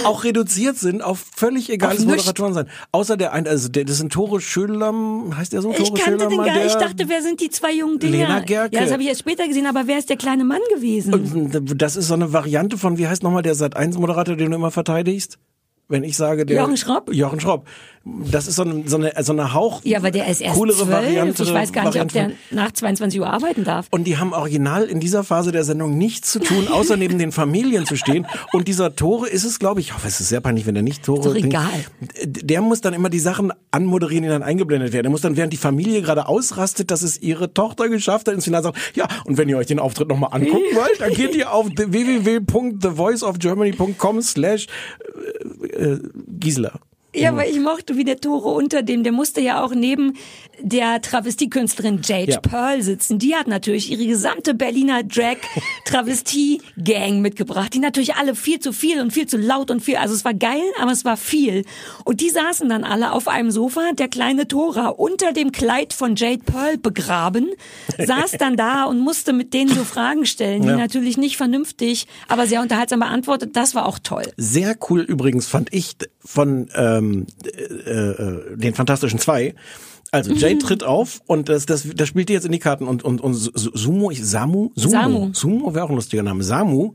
auch reduziert sind auf völlig egales Auf. Moderatoren sein. Außer der ein, also der, das sind Tore Schölam, heißt der so? ich Tore kannte den gar nicht. Ich dachte, wer sind die zwei jungen Dinger? Gerke. Ja, das habe ich erst später gesehen, aber wer ist der kleine Mann gewesen? Das ist so eine Variante von, wie heißt nochmal der Sat1-Moderator, den du immer verteidigst? Wenn ich sage, der. Jochen Schropp? Jochen Schropp. Das ist so eine, so eine, so eine Hauch. ja, aber der ist erst coolere zwölf. Variante. Ich weiß gar nicht, ob Variante der nach 22 Uhr arbeiten darf. Und die haben original in dieser Phase der Sendung nichts zu tun, <laughs> außer neben den Familien zu stehen. Und dieser Tore ist es, glaube ich, ich hoffe, es ist sehr peinlich, wenn er nicht Tore. Ist egal. Der muss dann immer die Sachen anmoderieren, die dann eingeblendet werden. Der muss dann, während die Familie gerade ausrastet, dass es ihre Tochter geschafft hat, ins Finale sagen, ja, und wenn ihr euch den Auftritt nochmal angucken wollt, dann geht ihr auf www.thevoiceofgermany.com slash äh, Gisela. Ja, aber ich mochte, wie der Tore unter dem, der musste ja auch neben der Travestiekünstlerin Jade Ja. Pearl sitzen. Die hat natürlich ihre gesamte Berliner Drag-Travestie-Gang <laughs> mitgebracht, die natürlich alle viel zu viel und viel zu laut und viel, also es war geil, aber es war viel. Und die saßen dann alle auf einem Sofa, der kleine Tora unter dem Kleid von Jade Pearl begraben, saß dann da und musste mit denen so Fragen stellen, die Ja. natürlich nicht vernünftig, aber sehr unterhaltsam beantwortet. Das war auch toll. Sehr cool übrigens fand ich von ähm, äh, äh, den Fantastischen Zwei. Also Jade Mhm. tritt auf und das, das, das spielt die jetzt in die Karten und und und Su- Sumo, ich, Samu, Sumo, Samu. Sumo wäre auch ein lustiger Name. Samu,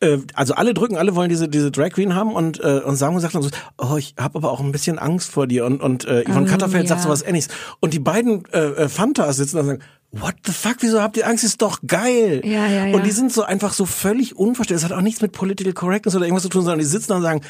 äh, also alle drücken, alle wollen diese diese Drag Queen haben und äh, und Samu sagt dann so, oh ich habe aber auch ein bisschen Angst vor dir und und äh, Yvonne Oh, Katterfeld sagt ja. sowas ähnliches und die beiden äh, äh, Fantas sitzen da und sagen What the fuck, wieso habt ihr Angst? Ist doch geil. Ja, ja, ja. Und die sind so einfach so völlig unverständlich. Es hat auch nichts mit Political Correctness oder irgendwas zu tun, sondern die sitzen da und sagen,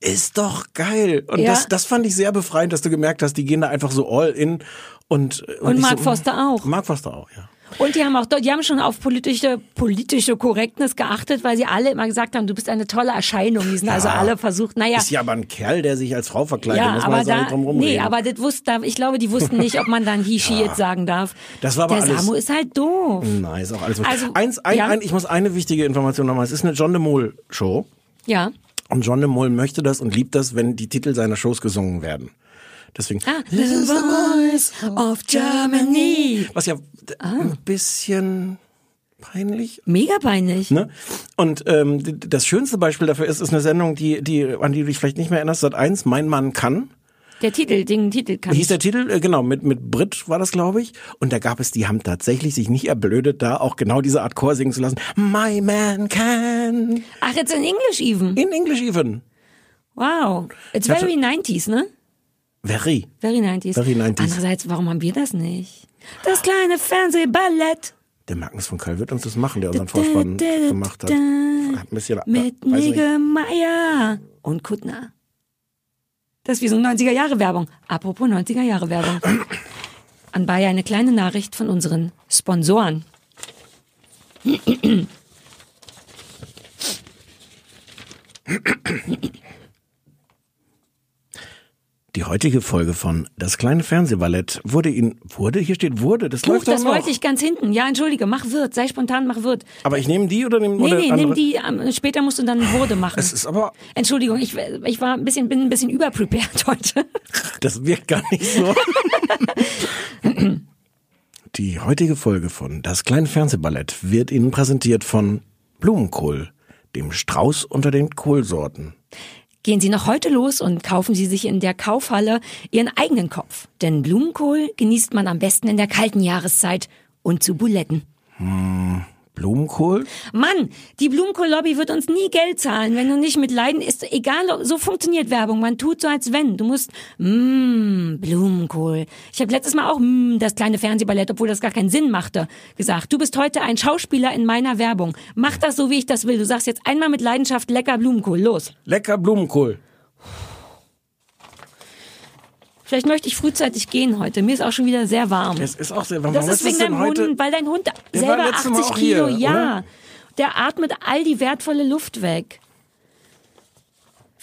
ist doch geil. Und Ja. das, das fand ich sehr befreiend, dass du gemerkt hast, die gehen da einfach so all in und Und ich Mark so, Foster auch. Mark Foster auch, ja. Und die haben auch, die haben schon auf politische, politische Korrektness geachtet, weil sie alle immer gesagt haben, du bist eine tolle Erscheinung. Die sind also alle versucht, naja. Ist ja aber ein Kerl, der sich als Frau verkleidet, Ja, muss man aber da, nicht drum nee, rumreden. aber das wusste, ich glaube, die wussten nicht, ob man dann <laughs> he, she jetzt sagen darf. Das war aber Der alles- Samu ist halt doof. Nein, ist auch alles. Also, Eins, ein, ja. ein, ich muss eine wichtige Information nochmal. Es ist eine John de Mol Show. Ja. Und John de Mol möchte das und liebt das, wenn die Titel seiner Shows gesungen werden. Deswegen. Ah, the voice of Germany. Was ja Ah. ein bisschen peinlich Mega peinlich. Ne? Und ähm, das schönste Beispiel dafür ist, ist eine Sendung, die, die, an die du dich vielleicht nicht mehr erinnerst, Sat 1, Mein Mann kann. Der Titel, den Titel kann Wie hieß der Titel? Äh, genau, mit, mit Brit war das, glaube ich. Und da gab es, die haben tatsächlich sich nicht erblödet, da auch genau diese Art Chor singen zu lassen. My man can. Ach, jetzt in English even. In English even. Wow. It's Ich hatte- very 90s, ne? Very. Very 90s. Very 90s. Andererseits, warum haben wir das nicht? Das kleine Fernsehballett. Der Magnus von Köln wird uns das machen, der unseren Vorspann gemacht hat. Hat ein bisschen, Mit. Nigge Meier und Kuttner. Das ist wie so eine 90er-Jahre-Werbung. Apropos 90er-Jahre-Werbung. Anbei eine kleine Nachricht von unseren Sponsoren. Die heutige Folge von Das kleine Fernsehballett wurde Ihnen, wurde? Hier steht wurde, das Huch, läuft das wollte ich ganz hinten. Ja, entschuldige, mach Wirt, sei spontan, mach Wirt. Aber ich nehme die oder nehme Nee, nee, nimm die, ähm, später musst du dann Wurde machen. Es ist aber, Entschuldigung, ich, ich war ein bisschen, bin ein bisschen überprepared heute. <laughs> das wirkt gar nicht so. <laughs> Die heutige Folge von Das kleine Fernsehballett wird Ihnen präsentiert von Blumenkohl, dem Strauß unter den Kohlsorten. Gehen Sie noch heute los und kaufen Sie sich in der Kaufhalle Ihren eigenen Kopf. Denn Blumenkohl genießt man am besten in der kalten Jahreszeit und zu Buletten. Blumenkohl? Mann, die Blumenkohl-Lobby wird uns nie Geld zahlen, wenn du nicht mit Leiden ist. Egal, so funktioniert Werbung. Man tut so, als wenn. Du musst, mmm, Blumenkohl. Ich habe letztes Mal auch, mmm, das kleine Fernsehballett, obwohl das gar keinen Sinn machte, gesagt. Du bist heute ein Schauspieler in meiner Werbung. Mach das so, wie ich das will. Du sagst jetzt einmal mit Leidenschaft lecker Blumenkohl. Los. Lecker Blumenkohl. Vielleicht möchte ich frühzeitig gehen heute. Mir ist auch schon wieder sehr warm. Es ist auch sehr warm. Das Warum ist wegen deinem? Hund, weil dein Hund selber letztes Mal 80 auch hier, Kilo, ja. Der atmet all die wertvolle Luft weg.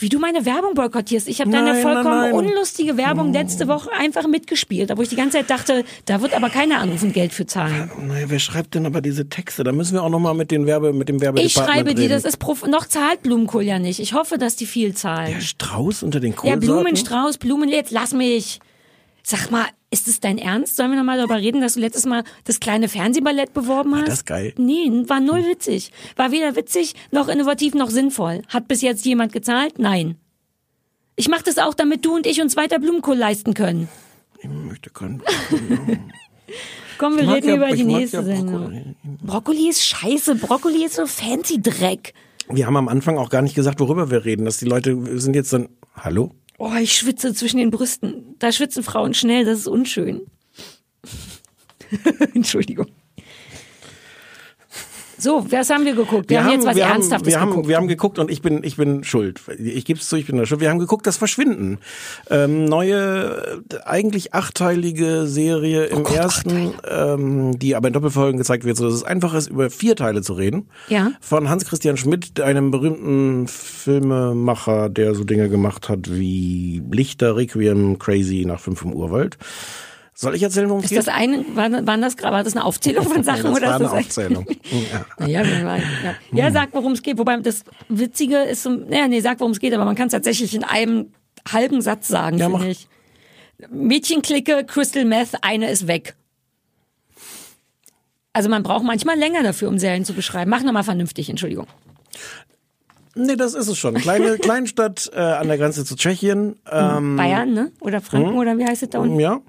Wie du meine Werbung boykottierst. Ich habe deine vollkommen nein, nein. unlustige Werbung letzte Woche einfach mitgespielt, obwohl ich die ganze Zeit dachte, da wird aber keiner anrufen Geld für zahlen. Naja, wer schreibt denn aber diese Texte? Da müssen wir auch nochmal mit den Werbe, mit dem Ich Werbedepartement schreibe die, reden. das ist prof noch zahlt Blumenkohl ja nicht. Ich hoffe, dass die viel zahlen. Der Strauß unter den Ja, Kohlsorten? Blumenstrauß, Blumen, jetzt lass mich. Sag mal, ist es dein Ernst? Sollen wir nochmal darüber reden, dass du letztes Mal das kleine Fernsehballett beworben hast? das geil? Nee, war null witzig. War weder witzig, noch innovativ, noch sinnvoll. Hat bis jetzt jemand gezahlt? Nein. Ich mach das auch, damit du und ich uns weiter Blumenkohl leisten können. Ich möchte keinen. <laughs> Komm, wir reden ja- über die nächste ja Sendung. Brokkoli. Brokkoli ist scheiße. Brokkoli ist so fancy Dreck. Wir haben am Anfang auch gar nicht gesagt, worüber wir reden. Dass die Leute sind jetzt dann. Hallo? Oh, ich schwitze zwischen den Brüsten. Da schwitzen Frauen schnell, das ist unschön. <laughs> Entschuldigung. So, was haben wir geguckt? Wir, haben, jetzt was wir Ernsthaftes haben, wir haben, geguckt. Wir haben geguckt und ich bin, ich bin schuld. Ich gebe es zu, ich bin da schuld. Wir haben geguckt, das Verschwinden. Ähm, neue, eigentlich achteilige Serie Oh im ersten, ähm, die aber in Doppelfolgen gezeigt wird, so dass es einfach ist, über vier Teile zu reden. Ja. Von Hans-Christian Schmidt, einem berühmten Filmemacher, der so Dinge gemacht hat wie Lichter, Requiem, Crazy nach 5 im Urwald. Soll ich erzählen, worum es ist geht? das eine, war, waren das, gerade- war das eine Aufzählung von <laughs> Sachen das oder war eine das Aufzählung. <laughs> ja. Naja, wir waren- ja. ja, sag, worum es geht. Wobei das Witzige ist, naja, nee, sag, worum es geht, aber man kann es tatsächlich in einem halben Satz sagen, Ja, finde ich. Mädchenklicke, Crystal Meth, eine ist weg. Also man braucht manchmal länger dafür, um Serien zu beschreiben. Mach nochmal vernünftig, Entschuldigung. Nee, das ist es schon. Kleine <laughs> Kleinstadt äh, an der Grenze zu Tschechien. Ähm, Bayern, ne? Oder Franken, oder wie heißt es da unten? ja.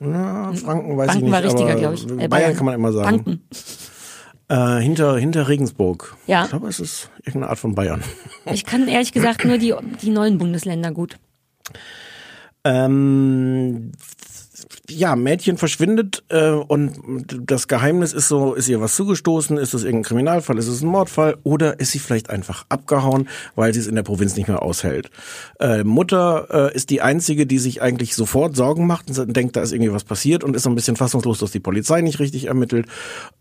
Ja, Franken weiß Banken ich nicht. war richtiger, aber glaub ich. Äh, Bayern, Bayern. kann man immer sagen. Banken. Äh, hinter, hinter Regensburg. Ja. Ich glaube, es ist irgendeine Art von Bayern. <laughs> Ich kann ehrlich gesagt nur die, die neuen Bundesländer gut. Ähm, ja, Mädchen verschwindet äh, und das Geheimnis ist so, ist ihr was zugestoßen, ist es irgendein Kriminalfall, ist es ein Mordfall oder ist sie vielleicht einfach abgehauen, weil sie es in der Provinz nicht mehr aushält. Äh, Mutter äh, ist die einzige, die sich eigentlich sofort Sorgen macht und denkt, da ist irgendwie was passiert und ist so ein bisschen fassungslos, dass die Polizei nicht richtig ermittelt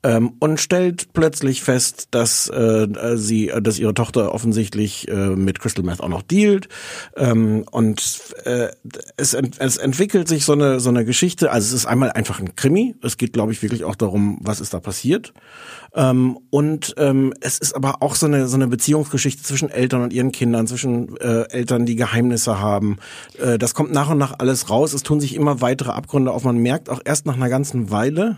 ähm, und stellt plötzlich fest, dass äh, sie, dass ihre Tochter offensichtlich äh, mit Crystal Meth auch noch dealt ähm, und äh, es, ent es entwickelt sich so eine so eine Geschichte. Also es ist einmal einfach ein Krimi. Es geht, glaube ich, wirklich auch darum, was ist da passiert. Ähm, und ähm, es ist aber auch so eine so eine Beziehungsgeschichte zwischen Eltern und ihren Kindern, zwischen äh, Eltern, die Geheimnisse haben. Äh, das kommt nach und nach alles raus. Es tun sich immer weitere Abgründe auf. Man merkt auch erst nach einer ganzen Weile.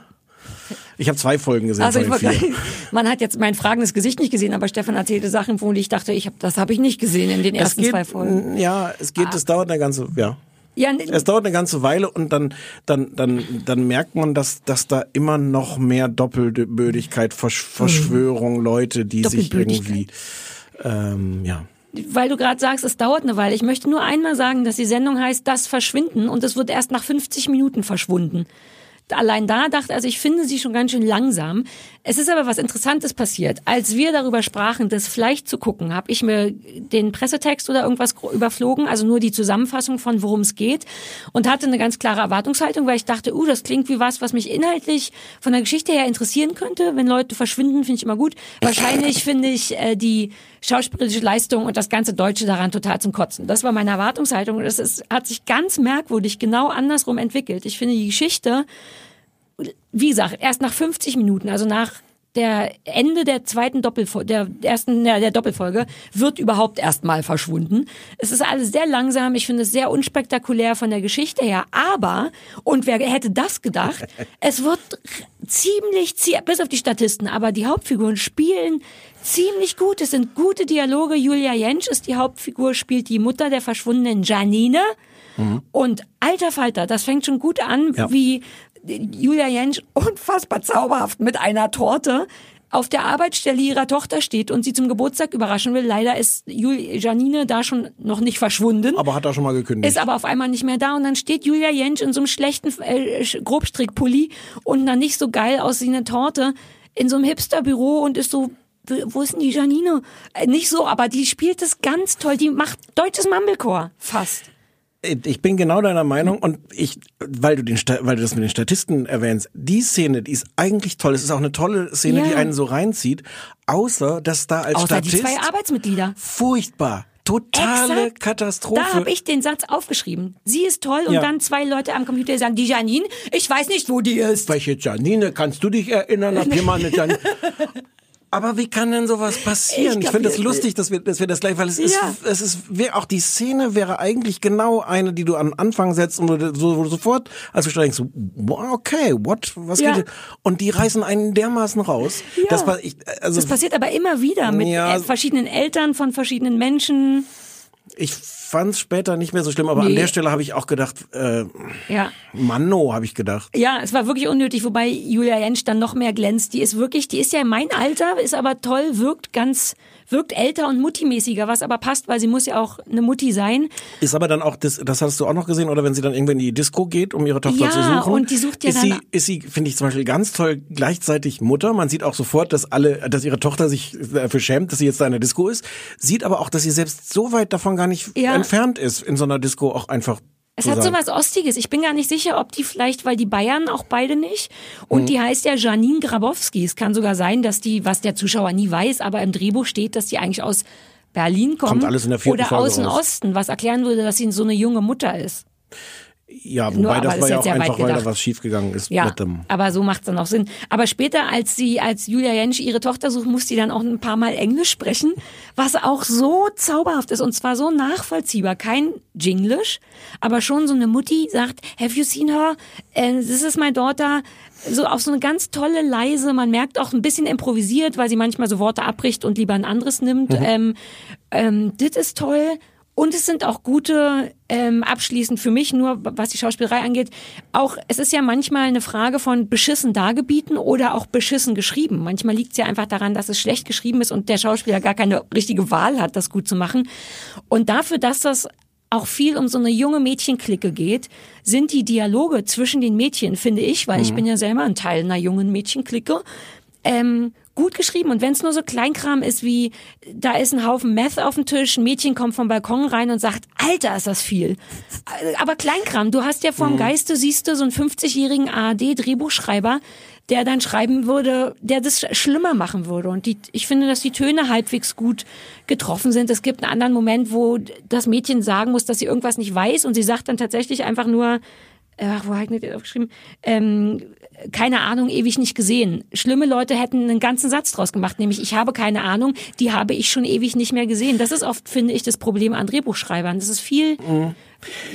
Ich habe zwei Folgen gesehen Also von den vier. man hat jetzt mein fragendes Gesicht nicht gesehen, aber Stefan erzählte Sachen, wo ich dachte, ich hab, das habe ich nicht gesehen in den ersten geht, zwei Folgen. Ja, es geht, es dauert eine ganze, ja. Ja, Es dauert eine ganze Weile und dann, dann, dann, dann merkt man, dass, dass da immer noch mehr Doppelbödigkeit, Versch Verschwörung, Leute, die sich irgendwie, ähm, ja. weil du gerade sagst, es dauert eine Weile. Ich möchte nur einmal sagen, dass die Sendung heißt Das Verschwinden und es wird erst nach 50 Minuten verschwunden. Allein da dachte, also ich finde sie schon ganz schön langsam. Es ist aber was Interessantes passiert. Als wir darüber sprachen, das vielleicht zu gucken, habe ich mir den Pressetext oder irgendwas überflogen, also nur die Zusammenfassung von worum es geht und hatte eine ganz klare Erwartungshaltung, weil ich dachte, uh, das klingt wie was, was mich inhaltlich von der Geschichte her interessieren könnte. Wenn Leute verschwinden, finde ich immer gut. Wahrscheinlich finde ich äh, die schauspielerische Leistung und das ganze Deutsche daran total zum Kotzen. Das war meine Erwartungshaltung und es ist, hat sich ganz merkwürdig genau andersrum entwickelt. Ich finde die Geschichte, wie gesagt, erst nach 50 Minuten, also nach der Ende der zweiten Doppelfolge, der ersten, ja, der Doppelfolge, wird überhaupt erstmal verschwunden. Es ist alles sehr langsam, ich finde es sehr unspektakulär von der Geschichte her, aber, und wer hätte das gedacht, <laughs> es wird ziemlich, zie- bis auf die Statisten, aber die Hauptfiguren spielen ziemlich gut. Es sind gute Dialoge. Julia Jentsch ist die Hauptfigur, spielt die Mutter der verschwundenen Janine. Und alter Falter, das fängt schon gut an, Ja. wie Julia Jentsch <laughs> unfassbar zauberhaft mit einer Torte auf der Arbeitsstelle ihrer Tochter steht und sie zum Geburtstag überraschen will. Leider ist Jul Janine da schon noch nicht verschwunden. Aber hat er schon mal gekündigt. Ist aber auf einmal nicht mehr da und dann steht Julia Jentsch in so einem schlechten äh, Grobstrickpulli und einer nicht so geil aussehenden Torte in so einem Hipsterbüro und ist so, "W- wo ist denn die Janine? Äh, nicht so, aber die spielt das ganz toll. Die macht deutsches Mumblecore fast. Ich bin genau deiner Meinung und ich, weil du den, weil du das mit den Statisten erwähnst, die Szene, die ist eigentlich toll. Es ist auch eine tolle Szene, Ja. die einen so reinzieht. Außer, dass da als Außer die Statist zwei Arbeitsmitglieder. furchtbar, totale Exakt. Katastrophe. Da habe ich den Satz aufgeschrieben. Sie ist toll und Ja. dann zwei Leute am Computer die sagen, die Janine, ich weiß nicht, wo die ist. Welche Janine, kannst du dich erinnern? Hab hier mal eine Janine. <laughs> Aber wie kann denn sowas passieren? Ich Ich, finde es wir- lustig, dass wir, dass wir das gleich, weil es ist, Ja. es ist, auch die Szene wäre eigentlich genau eine, die du am Anfang setzt und so, wo du sofort, als du denkst, okay, what, was Ja. geht? Und die reißen einen dermaßen raus. Ja. Das war, ich, also, Das passiert aber immer wieder mit äh, verschiedenen Eltern von verschiedenen Menschen. Ich fand es später nicht mehr so schlimm, aber an Nee. der Stelle habe ich auch gedacht, äh, Ja. Manno, habe ich gedacht. Ja, es war wirklich unnötig, wobei Julia Jentsch dann noch mehr glänzt. Die ist wirklich, die ist ja mein Alter, ist aber toll, wirkt ganz, wirkt älter und muttimäßiger, was aber passt, weil sie muss ja auch eine Mutti sein. Ist aber dann auch, das, das hast du auch noch gesehen, oder wenn sie dann irgendwann in die Disco geht, um ihre Tochter Ja, zu suchen. und die sucht ja ist dann- sie, ist sie, finde ich zum Beispiel ganz toll, gleichzeitig Mutter. Man sieht auch sofort, dass alle, dass ihre Tochter sich dafür schämt, dass sie jetzt da in der Disco ist. Sieht aber auch, dass sie selbst so weit davon gar nicht Ja. entfernt ist, in so einer Disco auch einfach. Es zu hat so was Ostiges. Ich bin gar nicht sicher, ob die vielleicht, weil die Bayern auch beide nicht. Und Mhm. die heißt ja Janine Grabowski. Es kann sogar sein, dass die, was der Zuschauer nie weiß, aber im Drehbuch steht, dass die eigentlich aus Berlin kommt. Kommt alles in der vierten Oder Folge aus dem. Osten, was erklären würde, dass sie so eine junge Mutter ist. Ja, Nur, wobei aber das war ja auch einfach, weil da was schiefgegangen ist Ja, mit dem. aber so macht's dann auch Sinn. Aber später, als sie, als Julia Jentsch ihre Tochter sucht, muss sie dann auch ein paar Mal Englisch sprechen, was auch so zauberhaft ist und zwar so nachvollziehbar. Kein Jinglish, aber schon so eine Mutti sagt, have you seen her? Uh, this is my daughter. So auf so eine ganz tolle, leise, man merkt auch ein bisschen improvisiert, weil sie manchmal so Worte abbricht und lieber ein anderes nimmt. Ähm, ähm, das ist toll. Und es sind auch gute, ähm, abschließend für mich nur, was die Schauspielerei angeht, auch, es ist ja manchmal eine Frage von beschissen dargebieten oder auch beschissen geschrieben. Manchmal liegt es ja einfach daran, dass es schlecht geschrieben ist und der Schauspieler gar keine richtige Wahl hat, das gut zu machen. Und dafür, dass das auch viel um so eine junge Mädchenklicke geht, sind die Dialoge zwischen den Mädchen, finde ich, weil ich bin ja selber ein Teil einer jungen Mädchenklicke, ähm, gut geschrieben. Und wenn es nur so Kleinkram ist wie, da ist ein Haufen Meth auf dem Tisch, ein Mädchen kommt vom Balkon rein und sagt, Alter, ist das viel. Aber Kleinkram, du hast ja vorm Geiste, siehst du, so einen 50-jährigen ARD-Drehbuchschreiber, der dann schreiben würde, der das sch- schlimmer machen würde. Und die, ich finde, dass die Töne halbwegs gut getroffen sind. Es gibt einen anderen Moment, wo das Mädchen sagen muss, dass sie irgendwas nicht weiß und sie sagt dann tatsächlich einfach nur, ach, wo habe ich nicht aufgeschrieben? Ähm, keine Ahnung, ewig nicht gesehen. Schlimme Leute hätten einen ganzen Satz draus gemacht, nämlich ich habe keine Ahnung, die habe ich schon ewig nicht mehr gesehen. Das ist oft, finde ich, das Problem an Drehbuchschreibern. Das ist viel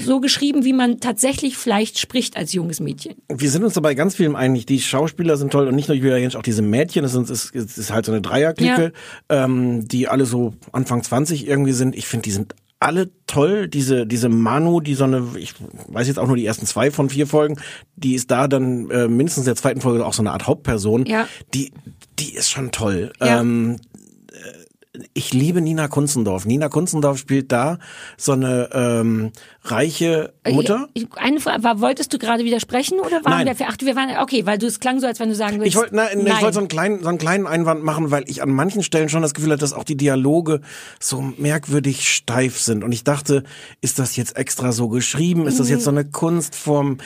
so geschrieben, wie man tatsächlich vielleicht spricht als junges Mädchen. Wir sind uns dabei ganz vielem einig. Die Schauspieler sind toll und nicht nur Julia Jentsch, auch diese Mädchen. Das, ist, das ist halt so eine Dreierklicke, ähm, die alle so Anfang 20 irgendwie sind. Ich finde, die sind alle toll. Diese diese Manu, die so eine, ich weiß jetzt auch nur die ersten zwei von vier Folgen, die ist da dann äh, mindestens in der zweiten Folge auch so eine Art Hauptperson. Ja. Die die ist schon toll. Ja. Ähm, ich liebe Nina Kunzendorf. Nina Kunzendorf spielt da so eine ähm, reiche Mutter. Ich, eine Frage, war, wolltest du gerade widersprechen oder waren Nein. wir, ach, wir waren, okay, weil du es klang so, als wenn du sagen würdest. Ich wollte nein, ich wollte so einen kleinen so einen kleinen Einwand machen, weil ich an manchen Stellen schon das Gefühl hatte, dass auch die Dialoge so merkwürdig steif sind und ich dachte, ist das jetzt extra so geschrieben? Ist das jetzt so eine Kunstform?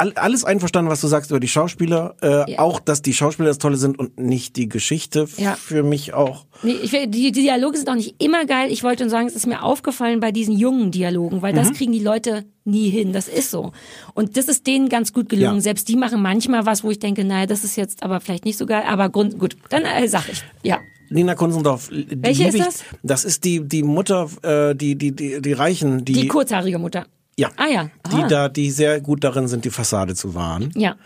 All, alles einverstanden, was du sagst über die Schauspieler, äh, Ja. auch, dass die Schauspieler das Tolle sind und nicht die Geschichte Ja. für mich auch. Nee, ich, die, die Dialoge sind auch nicht immer geil. Ich wollte nur sagen, es ist mir aufgefallen bei diesen jungen Dialogen, weil Mhm. das kriegen die Leute nie hin. Das ist so. Und das ist denen ganz gut gelungen. Ja. Selbst die machen manchmal was, wo ich denke, naja, das ist jetzt aber vielleicht nicht so geil. Aber Grund, gut, dann äh, sag ich. Ja. Nina Kunzendorf, die Welche liebe ist ich. das? Das ist die die Mutter, äh, die die die die Reichen, die Die kurzhaarige Mutter. Ja, Ah ja. die Aha. da die sehr gut darin sind, die Fassade zu wahren. Ja.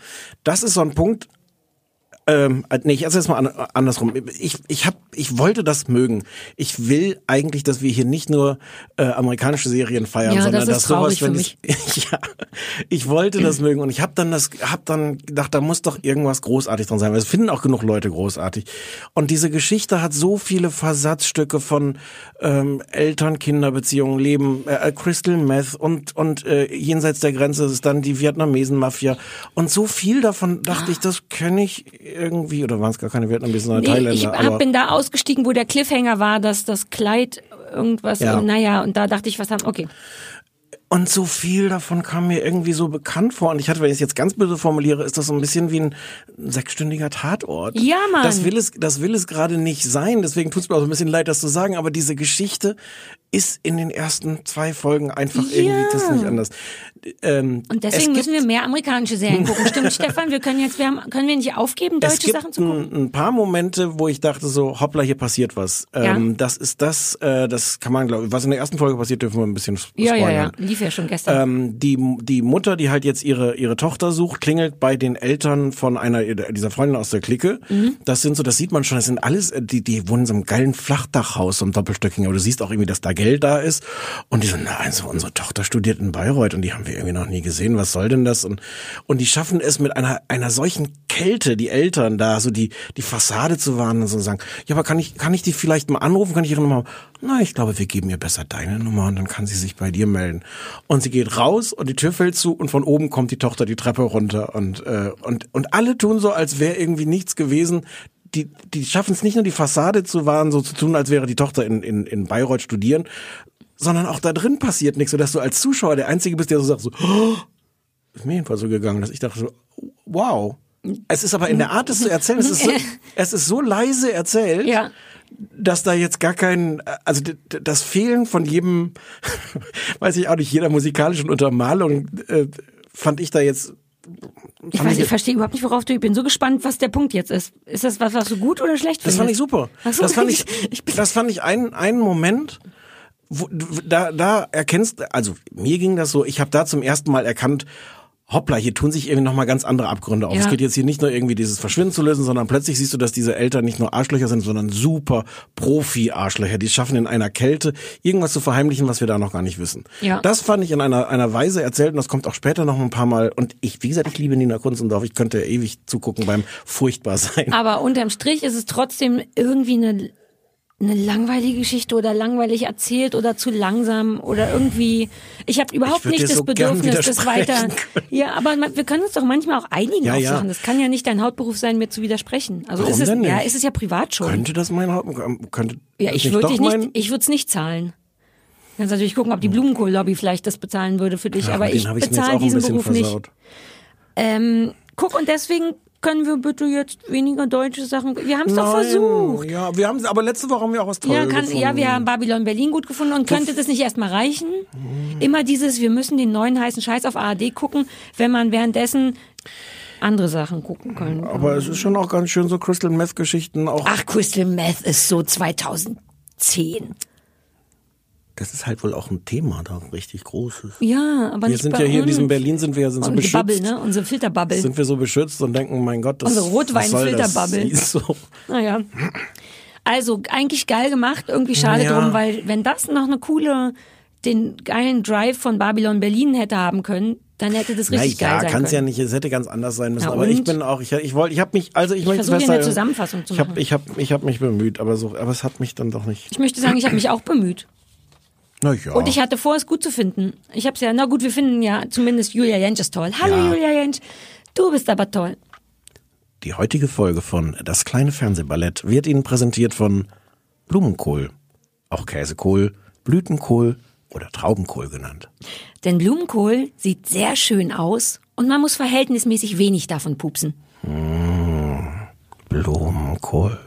Das ist so ein Punkt, Ähm, äh, nee, ich erzähl's mal an, andersrum. Ich, ich, hab, ich wollte das mögen. Ich will eigentlich, dass wir hier nicht nur äh, amerikanische Serien feiern, Ja, sondern das dass sowas, wenn es, <laughs> ja, ich wollte das mögen und ich habe dann das, hab dann gedacht, da muss doch irgendwas großartig dran sein. Weil es finden auch genug Leute großartig. Und diese Geschichte hat so viele Versatzstücke von ähm, Eltern-Kinder-Beziehungen, Leben, äh, Crystal Meth und und äh, jenseits der Grenze ist dann die Vietnamesen-Mafia und so viel davon dachte ich, das kenne ich irgendwie oder waren es gar keine Vietnamesen, sondern Nee, Thailänder. ich aber hab, bin da ausgestiegen, wo der Cliffhanger war, dass das Kleid irgendwas, Ja. naja, und da dachte ich, was haben, okay. Und so viel davon kam mir irgendwie so bekannt vor. Und ich hatte, wenn ich es jetzt ganz böse formuliere, ist das so ein bisschen wie ein sechsstündiger Tatort. Ja, Mann. Das will es, das will es gerade nicht sein. Deswegen tut es mir auch so ein bisschen leid, das zu sagen. Aber diese Geschichte ist in den ersten zwei Folgen einfach irgendwie, das ist nicht anders. Ähm, Und es deswegen müssen wir mehr amerikanische Serien gucken. <laughs> Stimmt, Stefan? Wir können jetzt, wir haben, können wir nicht aufgeben, deutsche Sachen zu gucken? ein, ein paar Momente, wo ich dachte so, hoppla, hier passiert was. Ähm, Ja. Das ist das, äh, das kann man, glaube ich, was in der ersten Folge passiert, dürfen wir ein bisschen sp- Ja, spoilern. ja, ja. Lief ja schon gestern. Ähm, die, die Mutter, die halt jetzt ihre, ihre Tochter sucht, klingelt bei den Eltern von einer dieser Freundin aus der Clique. Mhm. Das sind so, das sieht man schon, das sind alles, äh, die, die wohnen in so einem geilen Flachdachhaus, so einem Doppelstöckigen, aber du siehst auch irgendwie, dass da Geld da ist. Und die so, na, also unsere Tochter studiert in Bayreuth und die haben wir irgendwie noch nie gesehen, was soll denn das? Und, und die schaffen es mit einer, einer solchen Kälte, die Eltern da, so die, die Fassade zu wahren und so sagen, ja, aber kann ich, kann ich die vielleicht mal anrufen, kann ich ihre Nummer? Na, ich glaube, wir geben ihr besser deine Nummer und dann kann sie sich bei dir melden. Und sie geht raus und die Tür fällt zu und von oben kommt die Tochter die Treppe runter und, äh, und, und alle tun so, als wäre irgendwie nichts gewesen. Die, die schaffen es nicht nur die Fassade zu wahren, so zu tun, als wäre die Tochter in, in, in Bayreuth studieren, sondern auch da drin passiert nichts, sodass du als Zuschauer der Einzige bist, der so sagt so, oh, ist mir jedenfalls so gegangen, dass ich dachte so, wow. Es ist aber in der Art, es zu erzählen, es ist so, <laughs> es ist so leise erzählt, Ja. Dass da jetzt gar kein, also das Fehlen von jedem, <laughs> weiß ich auch nicht, jeder musikalischen Untermalung äh, fand ich da jetzt. Ich weiß, ich verstehe überhaupt nicht, worauf du, ich bin so gespannt, was der Punkt jetzt ist. Ist das was, was du gut oder schlecht Das findest? fand ich super. So, das fand ich, <laughs> ich bin- das fand ich einen, einen Moment, wo, da, da erkennst, also mir ging das so, ich habe da zum ersten Mal erkannt, hoppla, hier tun sich irgendwie nochmal ganz andere Abgründe auf. Ja. Es geht jetzt hier nicht nur irgendwie dieses Verschwinden zu lösen, sondern plötzlich siehst du, dass diese Eltern nicht nur Arschlöcher sind, sondern super Profi-Arschlöcher. Die schaffen in einer Kälte irgendwas zu verheimlichen, was wir da noch gar nicht wissen. Ja. Das fand ich in einer, einer Weise erzählt und das kommt auch später noch ein paar Mal. Und ich, wie gesagt, ich liebe Nina Kunzendorf. Ich könnte ewig zugucken beim Furchtbarsein. Aber unterm Strich ist es trotzdem irgendwie eine, eine langweilige Geschichte oder langweilig erzählt oder zu langsam oder irgendwie. Ich habe überhaupt würd nicht das so Bedürfnis, das weiter. <laughs> Ja, aber wir können uns doch manchmal auch einigen Ja, auf ja. Sachen. Das kann ja nicht dein Hauptberuf sein, mir zu widersprechen. Also Warum ist es, denn nicht? ja, ist es ja privat schon. Könnte das mein Haupt, könnte ja, ich würde mein, nicht, ich würde es nicht zahlen. Du kannst natürlich gucken, ob die Blumenkohl-Lobby vielleicht das bezahlen würde für dich, Ja, aber ich bezahle diesen Beruf nicht. versaut. Ähm, guck, und deswegen können wir bitte jetzt weniger deutsche Sachen. Wir haben es doch versucht. Ja, wir haben aber letzte Woche haben wir auch was Tolles Ja, kann, gefunden. ja, wir haben Babylon Berlin gut gefunden und könnte das nicht erstmal reichen? Immer dieses, wir müssen den neuen heißen Scheiß auf ARD gucken, wenn man währenddessen andere Sachen gucken kann. aber es ist schon auch ganz schön so Crystal Meth Geschichten auch. Ach, Crystal Meth ist so 2010. Das ist halt wohl auch ein Thema da richtig großes. Ja, aber Wir nicht sind ja hier in diesem Berlin sind wir ja sind so beschützt. Bubble, ne? Unsere Filterbubble. Sind wir so beschützt und denken, mein Gott, das Unsere? Rotwein-Filterbubble. <laughs> So. Naja. Also eigentlich geil gemacht, irgendwie schade Ja. drum, weil wenn das noch eine coole, den geilen Drive von Babylon Berlin hätte haben können, dann hätte das richtig Na ja, geil sein kann es ja können. nicht. Es hätte ganz anders sein müssen. Na aber ich bin auch, ich, ich wollte, ich habe mich, also ich, möchte versuche ja eine Zusammenfassung zu ich hab, machen. ich habe, ich habe mich bemüht, aber so, aber es hat mich dann doch nicht. Ich möchte sagen, ich habe mich auch bemüht. Ja. Und ich hatte vor, es gut zu finden. Ich habe es ja, na gut, wir finden ja zumindest Julia Jentsch ist toll. Hallo Ja. Julia Jentsch, du bist aber toll. Die heutige Folge von Das kleine Fernsehballett wird Ihnen präsentiert von Blumenkohl, auch Käsekohl, Blütenkohl oder Traubenkohl genannt. Denn Blumenkohl sieht sehr schön aus und man muss verhältnismäßig wenig davon pupsen. Blumenkohl.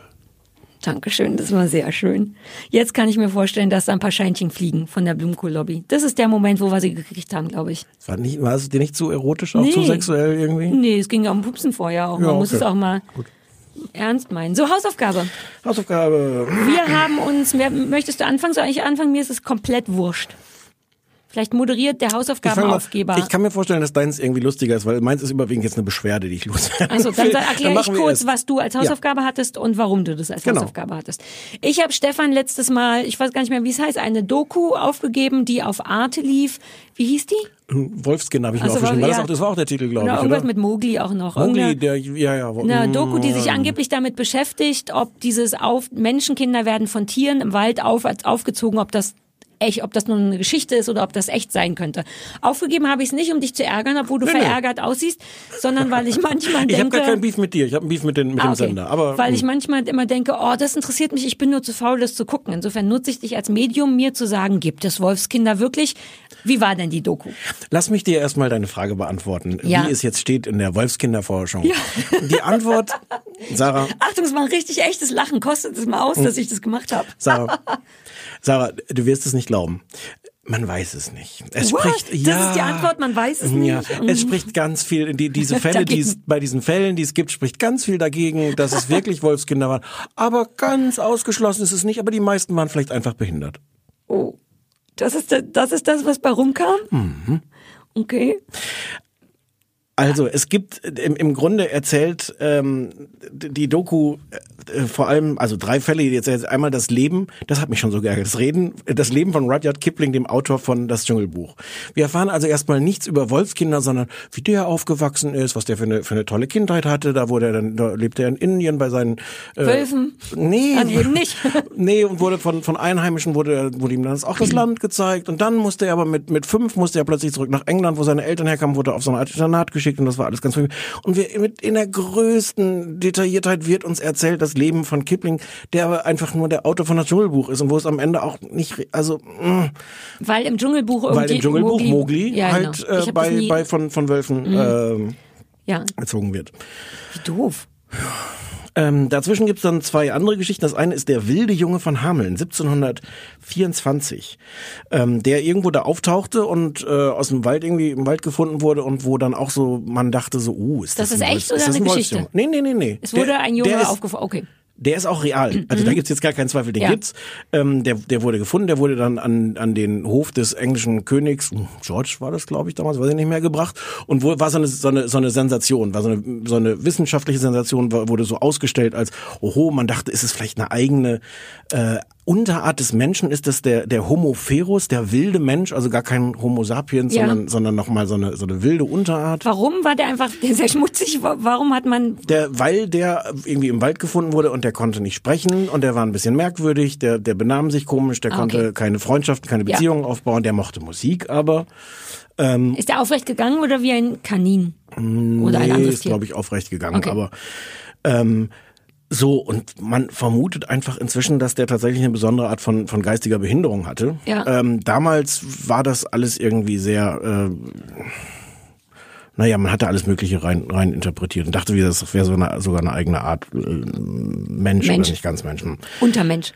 Dankeschön, das war sehr schön. Jetzt kann ich mir vorstellen, dass da ein paar Scheinchen fliegen von der Blumenkohl-Lobby. Das ist der Moment, wo wir sie gekriegt haben, glaube ich. War, nicht, war es dir nicht zu erotisch, auch Nee. zu sexuell irgendwie? Nee, es ging ja um Pupsen vorher auch. Man Ja, muss okay. es auch mal ernst meinen. So, Hausaufgabe. Hausaufgabe. Wir haben uns, wer, möchtest du anfangen? Soll ich anfangen? Mir ist es komplett wurscht. Vielleicht moderiert der Ich, Hausaufgabenaufgeber. ich kann mir vorstellen, dass deins irgendwie lustiger ist, weil meins ist überwiegend jetzt eine Beschwerde, die ich loswerde. Also dann erkläre ich kurz, es. was du als Ja. Hausaufgabe hattest und warum du das als Genau. Hausaufgabe hattest. Ich habe Stefan letztes Mal, ich weiß gar nicht mehr, wie es heißt, eine Doku aufgegeben, die auf Arte lief. Wie hieß die? Wolfskin habe ich mir Also, aufgeschrieben. War das, ja. auch, das war auch der Titel, glaube Oder ich, irgendwas oder? mit Mowgli auch noch. Mowgli, Irgendeine- der, ja, ja. eine Doku, die sich Mm. angeblich damit beschäftigt, ob dieses auf Menschenkinder werden von Tieren im Wald auf, aufgezogen, ob das echt, ob das nur eine Geschichte ist oder ob das echt sein könnte. Aufgegeben habe ich es nicht, um dich zu ärgern, obwohl du Nee, nee. verärgert aussiehst, sondern weil ich manchmal <laughs> denke. Ich habe gar keinen Beef mit dir, ich habe einen Beef mit, den, mit Ah, dem okay. Sender. Aber Weil ich mm. manchmal immer denke, oh, das interessiert mich, ich bin nur zu faul, das zu gucken. Insofern nutze ich dich als Medium, mir zu sagen, gibt es Wolfskinder wirklich? Wie war denn die Doku? Lass mich dir erstmal deine Frage beantworten, Ja. wie es jetzt steht in der Wolfskinderforschung. Die Antwort, Sarah, <laughs> Achtung, es war ein richtig echtes Lachen. Kostet es mal aus, Hm. dass ich das gemacht habe. Sarah, <laughs> Sarah, du wirst es nicht glauben. Man weiß es nicht. Es What? spricht, Das ja, ist die Antwort, man weiß es nicht. Ja, Mhm. es spricht ganz viel, die, diese <laughs> Fälle, die es, bei diesen Fällen, die es gibt, spricht ganz viel dagegen, dass es wirklich Wolfskinder waren. Aber ganz ausgeschlossen ist es nicht, aber die meisten waren vielleicht einfach behindert. Oh, das ist, da- das ist das, was bei rumkam? Mhm. Okay. Also es gibt im, im Grunde erzählt ähm, die Doku äh, vor allem also drei Fälle. Jetzt erzählt einmal das Leben, das hat mich schon so geärgert. Das Reden, das Leben von Rudyard Kipling, dem Autor von Das Dschungelbuch. Wir erfahren also erstmal nichts über Wolfskinder, sondern wie der aufgewachsen ist, was der für eine, für eine tolle Kindheit hatte. Da wurde er dann, da lebte er in Indien bei seinen äh, Wölfen? Nee, Dann <laughs> eben nicht. nee, und wurde von, von Einheimischen wurde, wurde ihm dann auch das Land gezeigt. Und dann musste er aber mit, mit fünf musste er plötzlich zurück nach England, wo seine Eltern herkamen, wurde auf so eine Art Internat geschickt und das war alles ganz früh. Und wir, mit, in der größten Detailliertheit wird uns erzählt, das Leben von Kipling, der aber einfach nur der Autor von das Dschungelbuch ist und wo es am Ende auch nicht, also, mh, Weil im Dschungelbuch irgendwie. weil im Dschungelbuch Mowgli, ja, halt genau. Äh, bei, Mhm. bei von, von Wölfen ähm, Ja, erzogen wird. wie doof. Ähm, dazwischen gibt's dann zwei andere Geschichten. Das eine ist der wilde Junge von Hameln, 1724, ähm, der irgendwo da auftauchte und äh, aus dem Wald irgendwie im Wald gefunden wurde und wo dann auch so man dachte so, uh, ist das, Das ist ein echt Wolfs- oder das eine ein Geschichte? Wolfsjunge? Nee, nee, nee, nee. Es wurde der, ein Junge ist, aufgefallen. Okay. Der ist auch real. Also da gibt's jetzt gar keinen Zweifel, den Ja. gibt's. Ähm, der, der wurde gefunden, der wurde dann an, an den Hof des englischen Königs, hm, George war das, glaube ich, damals, weiß ich nicht mehr, gebracht. Und wo, war so eine, so, eine, so eine Sensation, war so eine, so eine wissenschaftliche Sensation, war- wurde so ausgestellt als, oho, man dachte, ist es vielleicht eine eigene äh, Unterart des Menschen? Ist das der, der Homo ferus, der wilde Mensch, also gar kein Homo sapiens, Ja. sondern, sondern nochmal so eine, so eine wilde Unterart? Warum war der einfach sehr schmutzig? Wa- Warum hat man. Der, weil der irgendwie im Wald gefunden wurde und der konnte nicht sprechen und der war ein bisschen merkwürdig, der, der benahm sich komisch, der Ah, konnte okay. keine Freundschaften, keine Ja. Beziehungen aufbauen, der mochte Musik, aber Ist der aufrecht gegangen oder wie ein Kanin? Oder ein nee, anderes ist glaube ich aufrecht gegangen. Okay. Aber ähm, so und man vermutet einfach inzwischen, dass der tatsächlich eine besondere Art von von geistiger Behinderung hatte. Ja. Ähm, damals war das alles irgendwie sehr äh, naja, man hatte alles Mögliche rein, rein interpretiert und dachte, wie das wäre so eine, sogar eine eigene Art äh, Mensch, Mensch. oder nicht ganz Mensch. Hm. Untermensch.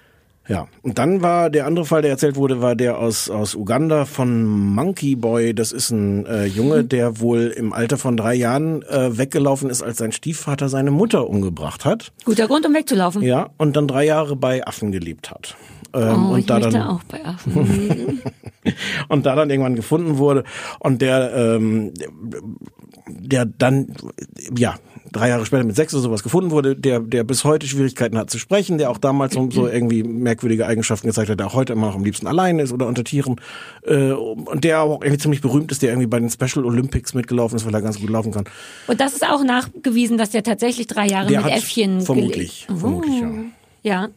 Ja, und dann war der andere Fall, der erzählt wurde, war der aus, aus Uganda von Monkey Boy. Das ist ein äh, Junge, der wohl im Alter von drei Jahren äh, weggelaufen ist, als sein Stiefvater seine Mutter umgebracht hat. Guter Grund, um wegzulaufen. Ja, und dann drei Jahre bei Affen gelebt hat. Ähm, Oh, und ich da dann auch bei Affen. <laughs> und da dann irgendwann gefunden wurde und der ähm, der dann ja drei Jahre später mit sechs oder sowas gefunden wurde, der der bis heute Schwierigkeiten hat zu sprechen, der auch damals so, so irgendwie merkwürdige Eigenschaften gezeigt hat, der auch heute immer noch am liebsten allein ist oder unter Tieren äh, und der auch irgendwie ziemlich berühmt ist, der irgendwie bei den Special Olympics mitgelaufen ist, weil er ganz gut laufen kann. Und das ist auch nachgewiesen, dass der tatsächlich drei Jahre Der mit Äffchen vermutlich, gelebt- vermutlich ja. Ja.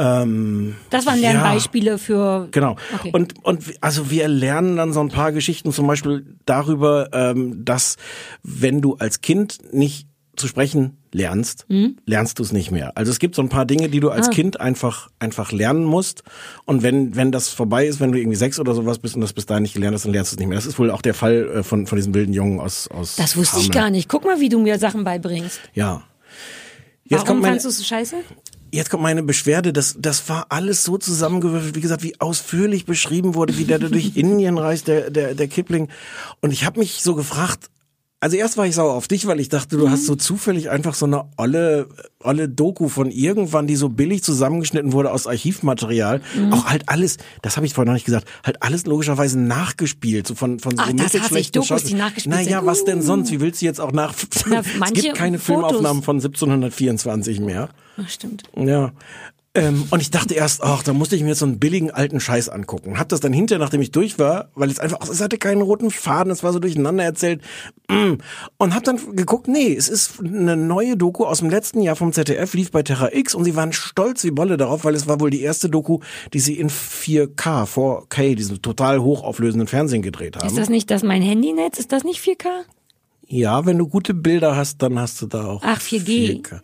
Ähm, Das waren Ja. Lernbeispiele für. Genau. Okay. Und, und also wir lernen dann so ein paar Geschichten zum Beispiel darüber, ähm, dass wenn du als Kind nicht zu sprechen lernst, lernst du es nicht mehr. Also es gibt so ein paar Dinge, die du als Ah. Kind einfach einfach lernen musst. Und wenn wenn das vorbei ist, wenn du irgendwie sechs oder sowas bist und das bis dahin nicht gelernt hast, dann lernst du es nicht mehr. Das ist wohl auch der Fall äh, von von diesem wilden Jungen aus aus. Das wusste ich Hameln. gar nicht. Guck mal, wie du mir Sachen beibringst. Ja. Jetzt Warum kommt meine, fandst du es so scheiße? Jetzt kommt meine Beschwerde, das, das war alles so zusammengewürfelt, wie gesagt, wie ausführlich beschrieben wurde, wie der durch <laughs> Indien reist, der, der, der Kipling. Und ich habe mich so gefragt, Also erst war ich sauer auf dich, weil ich dachte, du hast so zufällig einfach so eine olle, olle Doku von irgendwann, die so billig zusammengeschnitten wurde aus Archivmaterial. Auch halt alles, das habe ich vorhin noch nicht gesagt, halt alles logischerweise nachgespielt, so von von so Ach, das hasse ich, Dokus, die nachgespielt Naja, sind. was denn Uh. sonst? Wie willst du jetzt auch nach? Na, <laughs> es gibt keine Fotos. Filmaufnahmen von 1724 mehr. Ach, stimmt. Ja. Ähm, und ich dachte erst, ach, da musste ich mir jetzt so einen billigen alten Scheiß angucken. Hab das dann hinterher, nachdem ich durch war, weil es einfach, es hatte keinen roten Faden, es war so durcheinander erzählt. Mm. Und hab dann geguckt, nee, es ist eine neue Doku aus dem letzten Jahr vom ZDF, lief bei Terra X und sie waren stolz wie Bolle darauf, weil es war wohl die erste Doku, die sie in 4K, 4K, diesem total hochauflösenden Fernsehen gedreht haben. Ist das nicht das mein Handynetz? Ist das nicht 4K? ja, wenn du gute Bilder hast, dann hast du da auch Ach, 4G. 4K.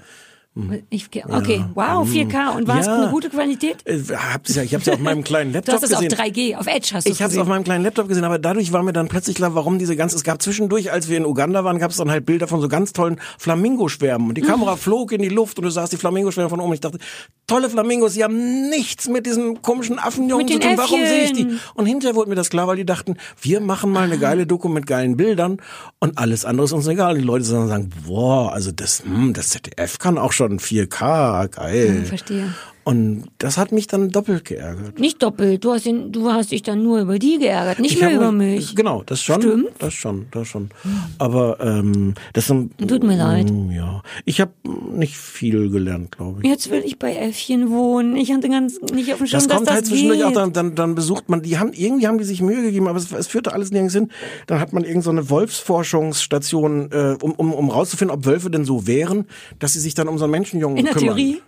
Ich, okay, wow, 4K. Und war es Ja. eine gute Qualität? Äh, hab's ja, ich hab's ja auf meinem kleinen Du Laptop hast es gesehen. auf 3G, auf Edge hast du Ich habe es auf gesehen. meinem kleinen Laptop gesehen, aber dadurch war mir dann plötzlich klar, warum diese ganze, es gab zwischendurch, als wir in Uganda waren, gab es dann halt Bilder von so ganz tollen Flamingoschwärmen. Und die Mhm. Kamera flog in die Luft und du sahst die Flamingoschwärme von oben. Ich dachte, tolle Flamingos, die haben nichts mit diesen komischen Affenjungen zu tun. Warum sehe ich die? Und hinterher wurde mir das klar, weil die dachten, wir machen mal eine geile Doku mit geilen Bildern und alles andere ist uns egal. Und die Leute dann sagen, boah, also das, hm, das ZDF kann auch schon 4K, geil. verstehe. Und das hat mich dann doppelt geärgert. Nicht doppelt. Du hast, ihn, du hast dich dann nur über die geärgert, nicht Ich mehr über mich. Genau, das schon. Stimmt. Das schon, das schon. Aber ähm, das sind, Tut mir leid. Mm, Ja, ich habe nicht viel gelernt, glaube ich. Jetzt will ich bei Äffchen wohnen. Ich hatte ganz nicht auf dem Schirm, Das dass kommt das halt zwischendurch geht. auch, dann, dann, dann besucht man, die haben, irgendwie haben die sich Mühe gegeben, aber es, es führte alles nirgends hin. Dann hat man irgend so eine Wolfsforschungsstation, äh, um, um, um rauszufinden, ob Wölfe denn so wären, dass sie sich dann um so einen Menschenjungen In der kümmern. Theorie?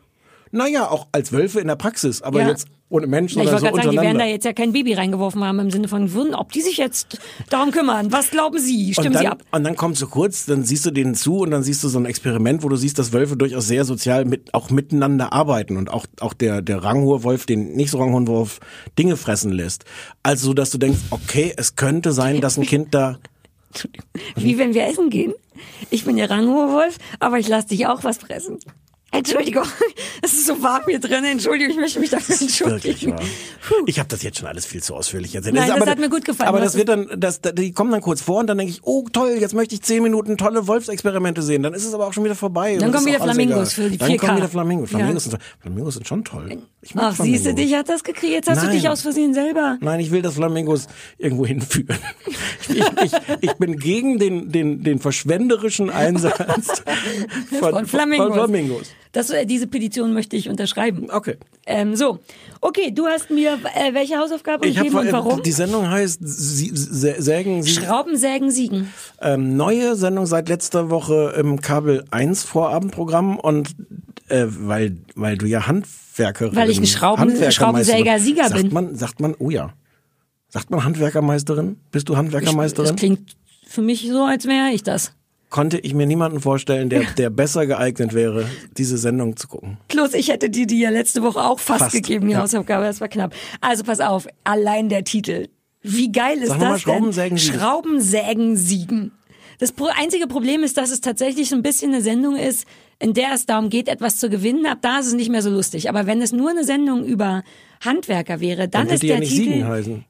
Naja, auch als Wölfe in der Praxis, aber Ja. jetzt ohne Menschen, Ja, ich wollte so gerade sagen, die werden da jetzt ja kein Baby reingeworfen haben im Sinne von würden, ob die sich jetzt darum kümmern. Was glauben Sie? Stimmen dann, Sie ab? Und dann kommt so kurz, dann siehst du denen zu und dann siehst du so ein Experiment, wo du siehst, dass Wölfe durchaus sehr sozial mit, auch miteinander arbeiten und auch, auch der, der ranghohe Wolf, den nicht so ranghohen Wolf, Dinge fressen lässt. Also, so, dass du denkst, okay, es könnte sein, dass ein Kind da, Wie wenn wir essen gehen. Ich bin der ranghohe Wolf, aber ich lasse dich auch was fressen. Entschuldigung, <laughs> es ist so warm hier drin. Entschuldigung, ich möchte mich dafür entschuldigen. Ich habe das jetzt schon alles viel zu ausführlich erzählt. Nein, ist das hat mir gut gefallen. Aber das wird dann, das, die kommen dann kurz vor und dann denke ich, oh toll, jetzt möchte ich zehn Minuten tolle Wolfsexperimente sehen. Dann ist es aber auch schon wieder vorbei. Dann kommen wieder Flamingos für die Dann 4K. kommen wieder Flamingos. Flamingos, Ja. sind, Flamingos sind schon toll. Ich mag Ach, siehst du, Flamingos. dich hat das gekriegt. Jetzt hast du Nein. dich aus Versehen selber. Nein, ich will das Flamingos irgendwo hinführen. <laughs> Ich, ich, ich bin gegen den, den, den verschwenderischen Einsatz <laughs> von, Von Flamingos. Von Flamingos. Das, äh, diese Petition möchte ich unterschreiben. Okay. Ähm, so, okay, du hast mir äh, welche Hausaufgabe Ich hab, gegeben und warum? die Sendung heißt Sie, Sä- Sägen Sie. Schrauben, Sägen, Siegen. Ähm, neue Sendung seit letzter Woche im Kabel 1 Vorabendprogramm und äh, weil, weil du ja Handwerkerin Weil ich ein Schrauben- Handwerkermeisterin- Schraubensäger-Sieger sagt bin. Man, sagt man, oh ja. Sagt man Handwerkermeisterin? Bist du Das Handwerkermeisterin? klingt für mich so, als wäre ich das. Konnte ich mir niemanden vorstellen, der, der besser geeignet wäre, diese Sendung zu gucken. Plus, ich hätte dir die ja letzte Woche auch fast, Fast, gegeben, die ja. Hausaufgabe. Das war knapp. Also pass auf, allein der Titel. Wie geil ist Sag noch mal, das Schrauben, denn? Siegen. Schrauben, Sägen, Siegen. Das einzige Problem ist, dass es tatsächlich so ein bisschen eine Sendung ist, in der es darum geht, etwas zu gewinnen. Ab da ist es nicht mehr so lustig. Aber wenn es nur eine Sendung über Handwerker wäre, dann, Dann ist der ja nicht Titel.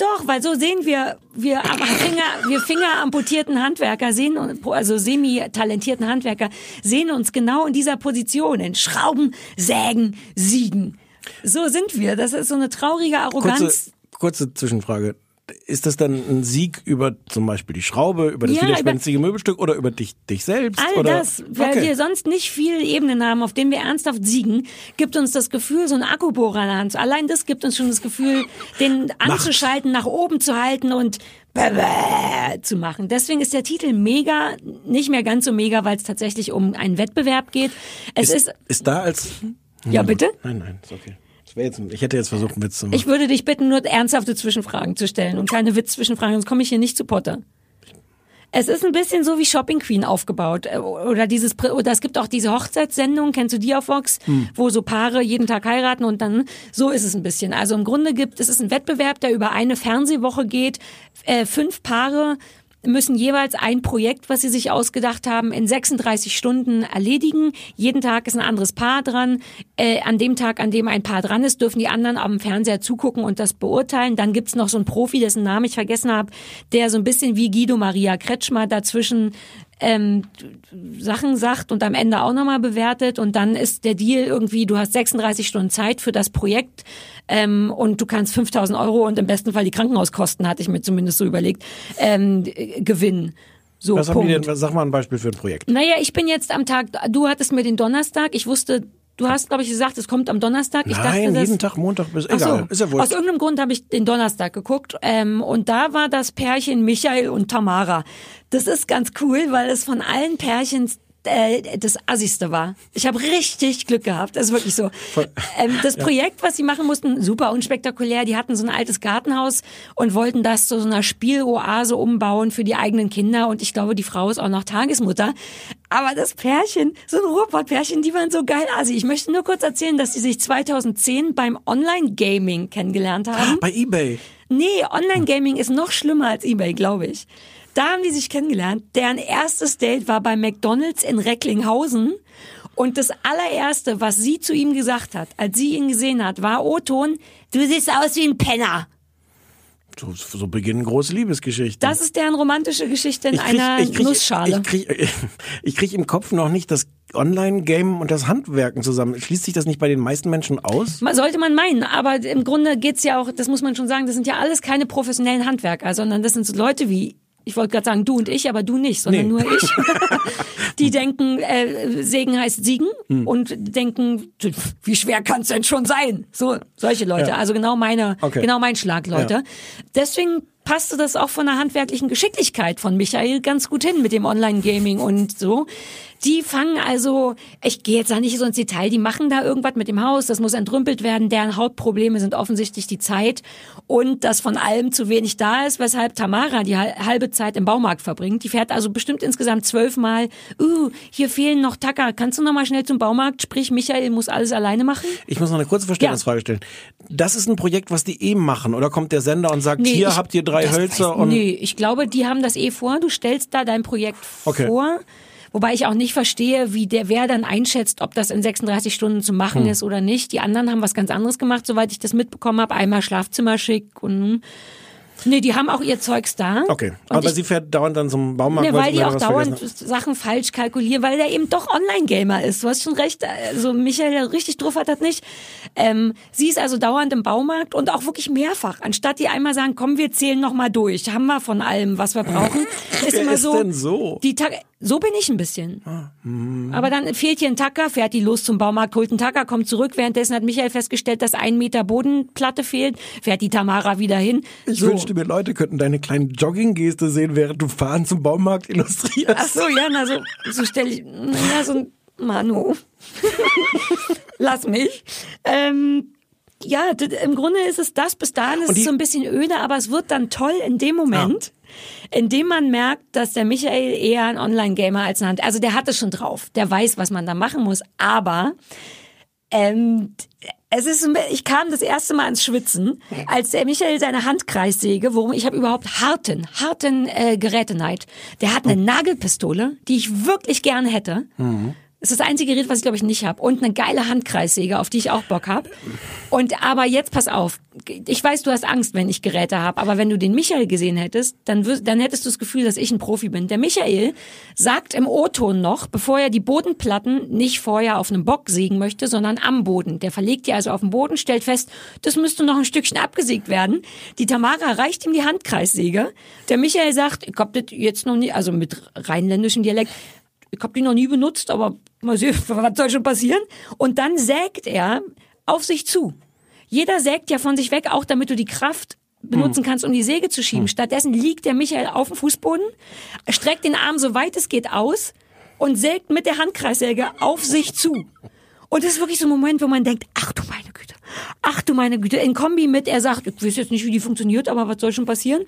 Doch, weil so sehen wir, wir Finger, wir fingeramputierten Handwerker sehen, also semi-talentierten Handwerker sehen uns genau in dieser Position, in Schrauben, Sägen, Siegen. So sind wir. Das ist so eine traurige Arroganz. Kurze, kurze Zwischenfrage. Ist das dann ein Sieg über zum Beispiel die Schraube, über das Ja, widerspenstige Möbelstück oder über dich, dich selbst? All oder? das, weil Okay. wir sonst nicht viele Ebenen haben, auf denen wir ernsthaft siegen, gibt uns das Gefühl, so ein Akkubohrer in der Hand. Allein das gibt uns schon das Gefühl, den anzuschalten, nach oben zu halten und zu machen. Deswegen ist der Titel mega, nicht mehr ganz so mega, weil es tatsächlich um einen Wettbewerb geht. Es ist, ist, ist da als. ja bitte? Nein, nein, ist okay. Ich hätte jetzt versucht, einen Witz zu machen. Ich würde dich bitten, nur ernsthafte Zwischenfragen zu stellen und keine Witz-Zwischenfragen, sonst komme ich hier nicht zu Potter. Es ist ein bisschen so wie Shopping Queen aufgebaut. Äh, Oder dieses, oder es gibt auch diese Hochzeitssendung, kennst du die auf Vox, wo so Paare jeden Tag heiraten und dann, so ist es ein bisschen. Also im Grunde gibt, es ist ein Wettbewerb, der über eine Fernsehwoche geht. Äh, fünf Paare müssen jeweils ein Projekt, was sie sich ausgedacht haben, in 36 Stunden erledigen. Jeden Tag ist ein anderes Paar dran. Äh, an dem Tag, an dem ein Paar dran ist, dürfen die anderen am Fernseher zugucken und das beurteilen. Dann gibt's noch so einen Profi, dessen Namen ich vergessen habe, der so ein bisschen wie Guido Maria Kretschmer dazwischen ähm, Sachen sagt und am Ende auch nochmal bewertet und dann ist der Deal irgendwie, du hast 36 Stunden Zeit für das Projekt ähm, und du kannst 5000 Euro und im besten Fall die Krankenhauskosten, hatte ich mir zumindest so überlegt, ähm, gewinnen. So, Was haben die denn, sag mal ein Beispiel für ein Projekt. Naja, ich bin jetzt am Tag, du hattest mir den Donnerstag, ich wusste, du hast, glaube ich, gesagt, es kommt am Donnerstag. Ich dachte, Nein, das, jeden Tag, Montag bis, Ach so. egal, ist ja Aus wurscht. irgendeinem Grund habe ich den Donnerstag geguckt ähm, und da war das Pärchen Michael und Tamara. Das ist ganz cool, weil es von allen Pärchen äh, das Assigste war. Ich habe richtig Glück gehabt, das ist wirklich so. Ähm, das Projekt, was sie machen mussten, super unspektakulär. Die hatten so ein altes Gartenhaus und wollten das zu so einer Spieloase umbauen für die eigenen Kinder. Und ich glaube, die Frau ist auch noch Tagesmutter. Aber das Pärchen, so ein Ruhrpott-Pärchen, die waren so geil. Also ich möchte nur kurz erzählen, dass die sich 2010 beim Online-Gaming kennengelernt haben. Bei Ebay. Nee, Online-Gaming ist noch schlimmer als Ebay, glaube ich. Da haben die sich kennengelernt. Deren erstes Date war bei McDonalds in Recklinghausen. Und das allererste, was sie zu ihm gesagt hat, als sie ihn gesehen hat, war O-Ton, du siehst aus wie ein Penner. So, so beginnen große Liebesgeschichten. Das ist deren romantische Geschichte in ich krieg, einer ich krieg, Nussschale. Ich krieg, <laughs> ich krieg im Kopf noch nicht das Online-Game und das Handwerken zusammen. Schließt sich das nicht bei den meisten Menschen aus? Sollte man meinen, aber im Grunde geht's ja auch, das muss man schon sagen, das sind ja alles keine professionellen Handwerker, sondern das sind so Leute wie, ich wollte gerade sagen du und ich, aber du nicht, sondern Nee. nur ich. <laughs> Die denken, äh, Segen heißt Siegen Hm. und denken, wie schwer kann's denn schon sein? So, solche Leute. Ja. Also genau meine, Okay. genau mein Schlag, Leute. Ja. Deswegen passte das auch von der handwerklichen Geschicklichkeit von Michael ganz gut hin mit dem Online-Gaming und so. Die fangen also, ich gehe jetzt da nicht so ins Detail, die machen da irgendwas mit dem Haus, das muss entrümpelt werden, deren Hauptprobleme sind offensichtlich die Zeit und dass von allem zu wenig da ist, weshalb Tamara die hal- halbe Zeit im Baumarkt verbringt. Die fährt also bestimmt insgesamt zwölfmal, uh, hier fehlen noch Tacker, kannst du noch mal schnell zum Baumarkt, sprich Michael muss alles alleine machen? Ich muss noch eine kurze Verständnisfrage stellen. Das ist ein Projekt, was die eben machen. Oder kommt der Sender und sagt, hier ich- habt ihr drei das Hölzer und Nee, ich glaube, die haben das eh vor. Du stellst da dein Projekt Okay. vor. Wobei ich auch nicht verstehe, wie der wer dann einschätzt, ob das in 36 Stunden zu machen Hm. ist oder nicht. Die anderen haben was ganz anderes gemacht, soweit ich das mitbekommen habe. Einmal Schlafzimmer schick und Nee, die haben auch ihr Zeugs da. Okay, Und aber ich, sie fährt dauernd dann zum Baumarkt, Ne, weil die auch dauernd Sachen falsch kalkulieren, weil der eben doch Online-Gamer ist. Du hast schon recht. Also Michael, der richtig drauf hat, das nicht. Ähm, sie ist also dauernd im Baumarkt und auch wirklich mehrfach. Anstatt die einmal sagen, komm, wir zählen noch mal durch. Haben wir von allem, was wir brauchen. <laughs> ist Wer immer ist so. denn so? Die Tag so bin ich ein bisschen. Aber dann fehlt hier ein Tacker, fährt die los zum Baumarkt, holt einen Tacker, kommt zurück. Währenddessen hat Michael festgestellt, dass ein Meter Bodenplatte fehlt. Fährt die Tamara wieder hin. Ich so. wünschte mir, Leute könnten deine kleine Jogging-Geste sehen, während du fahren zum Baumarkt illustrierst. Ach so, ja, na so, so stelle ich, na so ein Manu. <laughs> Lass mich. Ähm, ja, im Grunde ist es das. Bis dahin ist es so ein bisschen öde, aber es wird dann toll in dem Moment, in dem man merkt, dass der Michael eher ein Online-Gamer als ein Hand. Also der hat es schon drauf. Der weiß, was man da machen muss. Aber ähm, es ist, ich kam das erste Mal ins Schwitzen, als der Michael seine Handkreissäge, worum ich habe überhaupt harten, harten äh, Geräteneid. Der hat eine Nagelpistole, die ich wirklich gerne hätte. Das ist das einzige Gerät, was ich glaube ich nicht habe. Und eine geile Handkreissäge, auf die ich auch Bock habe. Und aber jetzt pass auf. Ich weiß, du hast Angst, wenn ich Geräte habe, aber wenn du den Michael gesehen hättest, dann, dann hättest du das Gefühl, dass ich ein Profi bin. Der Michael sagt im O-Ton noch, bevor er die Bodenplatten nicht vorher auf einem Bock sägen möchte, sondern am Boden. Der verlegt die also auf den Boden, stellt fest, das müsste noch ein Stückchen abgesägt werden. Die Tamara reicht ihm die Handkreissäge. Der Michael sagt, ich hab das jetzt noch nie, also mit rheinländischem Dialekt, ich habe die noch nie benutzt, aber mal sehen, <laughs> was soll schon passieren? Und dann sägt er auf sich zu. Jeder sägt ja von sich weg, auch damit du die Kraft benutzen kannst, um die Säge zu schieben. Stattdessen liegt der Michael auf dem Fußboden, streckt den Arm so weit es geht aus und sägt mit der Handkreissäge auf sich zu. Und das ist wirklich so ein Moment, wo man denkt, ach du meine Güte, ach du meine Güte, in Kombi mit, er sagt, ich weiß jetzt nicht, wie die funktioniert, aber was soll schon passieren?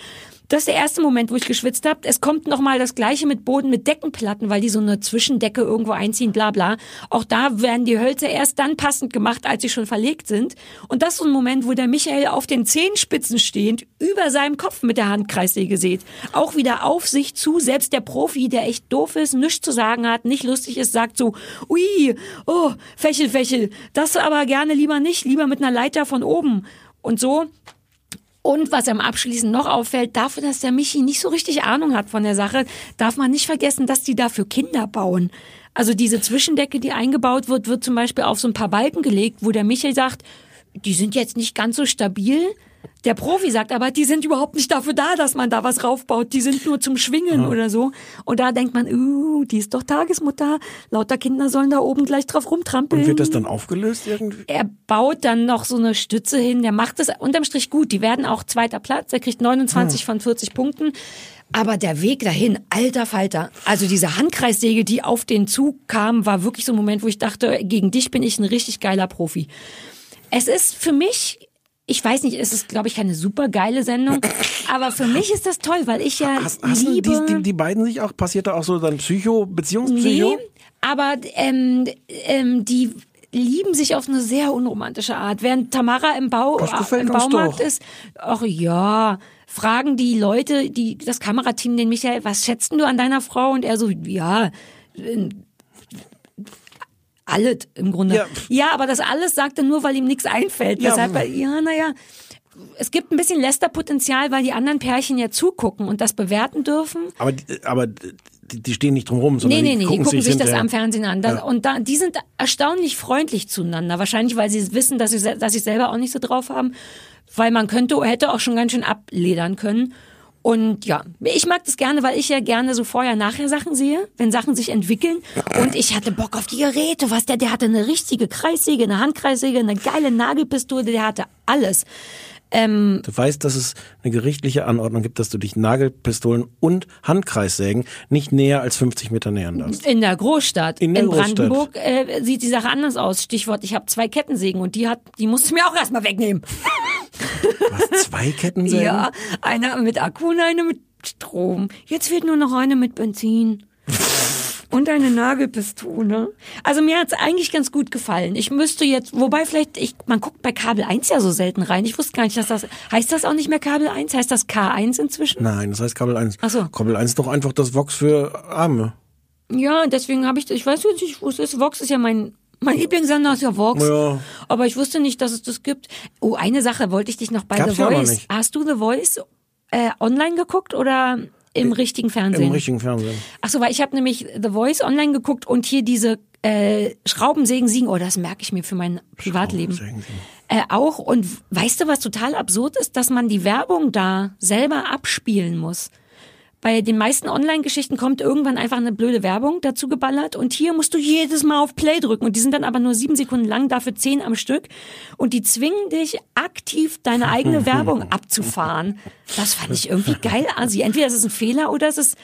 Das ist der erste Moment, wo ich geschwitzt habe. Es kommt nochmal das gleiche mit Boden mit Deckenplatten, weil die so eine Zwischendecke irgendwo einziehen, bla bla. Auch da werden die Hölzer erst dann passend gemacht, als sie schon verlegt sind. Und das ist so ein Moment, wo der Michael auf den Zehenspitzen stehend über seinem Kopf mit der Handkreissäge sieht. Auch wieder auf sich zu, selbst der Profi, der echt doof ist, nichts zu sagen hat, nicht lustig ist, sagt so, ui, oh, Fächel, Fächel, das aber gerne lieber nicht, lieber mit einer Leiter von oben. Und so und was am Abschließend noch auffällt, dafür, dass der Michi nicht so richtig Ahnung hat von der Sache, darf man nicht vergessen, dass die dafür Kinder bauen. Also diese Zwischendecke, die eingebaut wird, wird zum Beispiel auf so ein paar Balken gelegt, wo der Michi sagt, die sind jetzt nicht ganz so stabil. Der Profi sagt aber, die sind überhaupt nicht dafür da, dass man da was raufbaut. Die sind nur zum Schwingen oder so. Und da denkt man, uh, die ist doch Tagesmutter. Lauter Kinder sollen da oben gleich drauf rumtrampeln. Und wird das dann aufgelöst irgendwie? Er baut dann noch so eine Stütze hin. Der macht es unterm Strich gut. Die werden auch zweiter Platz. Er kriegt 29 von 40 Punkten. Aber der Weg dahin, alter Falter. Also diese Handkreissäge, die auf den Zug kam, war wirklich so ein Moment, wo ich dachte, gegen dich bin ich ein richtig geiler Profi. Es ist für mich ich weiß nicht, es ist, glaube ich, keine super geile Sendung, aber für mich ist das toll, weil ich ja Hast, hast liebe... du die, die, die beiden sich auch, passiert da auch so dann Psycho, Beziehungspsycho? Nee, aber ähm, ähm, die lieben sich auf eine sehr unromantische Art. Während Tamara im, Bau, gefällt im Baumarkt doch. ist, ach ja, fragen die Leute, die das Kamerateam den Michael, was schätzt du an deiner Frau? Und er so, ja, äh, alles im Grunde. Ja. Ja. aber das alles sagt er nur, weil ihm nichts einfällt. Ja. Deshalb, ja, naja. Es gibt ein bisschen Lästerpotenzial, weil die anderen Pärchen ja zugucken und das bewerten dürfen. Aber, die- aber die, die stehen nicht drum rum, sondern Nee, nee, nee, die gucken, sich, das hinterher. am Fernsehen an. Da, Ja. Und da, die sind erstaunlich freundlich zueinander. Wahrscheinlich, weil sie wissen, dass sie, dass sie selber auch nicht so drauf haben. Weil man könnte, hätte auch schon ganz schön abledern können. Und ja, ich mag das gerne, weil ich ja gerne so vorher-nachher Sachen sehe, wenn Sachen sich entwickeln. Und ich hatte Bock auf die Geräte. Was der, der hatte eine richtige Kreissäge, eine Handkreissäge, eine geile Nagelpistole, der hatte alles. Du weißt, dass es eine gerichtliche Anordnung gibt, dass du dich Nagelpistolen und Handkreissägen nicht näher als 50 Meter nähern darfst. In der Großstadt. In der Großstadt. Brandenburg äh, sieht die Sache anders aus. Stichwort, ich habe zwei Kettensägen und die hat, die musste ich mir auch erstmal wegnehmen. Was, zwei Kettensägen? <laughs> Ja, eine mit Akku und eine mit Strom. Jetzt fehlt nur noch eine mit Benzin. Und eine Nagelpistole. Also mir hat's eigentlich ganz gut gefallen. Ich müsste jetzt, wobei vielleicht, ich, man guckt bei Kabel 1 ja so selten rein. Ich wusste gar nicht, dass das, heißt das auch nicht mehr Kabel 1? Heißt das K1 inzwischen? Nein, das heißt Kabel 1. Ach so. Kabel 1 ist doch einfach das Vox für Arme. Ja, deswegen habe ich, ich weiß jetzt nicht, wo es ist. Vox ist ja mein, mein Lieblingssender ist ja Vox. Ja. Aber ich wusste nicht, dass es das gibt. Oh, eine Sache wollte ich dich noch bei Gab's The Voice. Hast du The Voice äh, online geguckt oder im richtigen Fernsehen? Im richtigen Fernsehen. Ach so, weil ich habe nämlich The Voice online geguckt und hier diese äh, Schraubensägen siegen. Oh, das merke ich mir für mein Privatleben. Äh, auch. Und weißt du, was total absurd ist, dass man die Werbung da selber abspielen muss. Bei den meisten Online-Geschichten kommt irgendwann einfach eine blöde Werbung dazu geballert und hier musst du jedes Mal auf Play drücken und die sind dann aber nur sieben Sekunden lang, dafür zehn am Stück und die zwingen dich aktiv deine eigene <laughs> Werbung abzufahren. Das fand ich irgendwie geil, Asi. Entweder ist es ein Fehler oder es ist,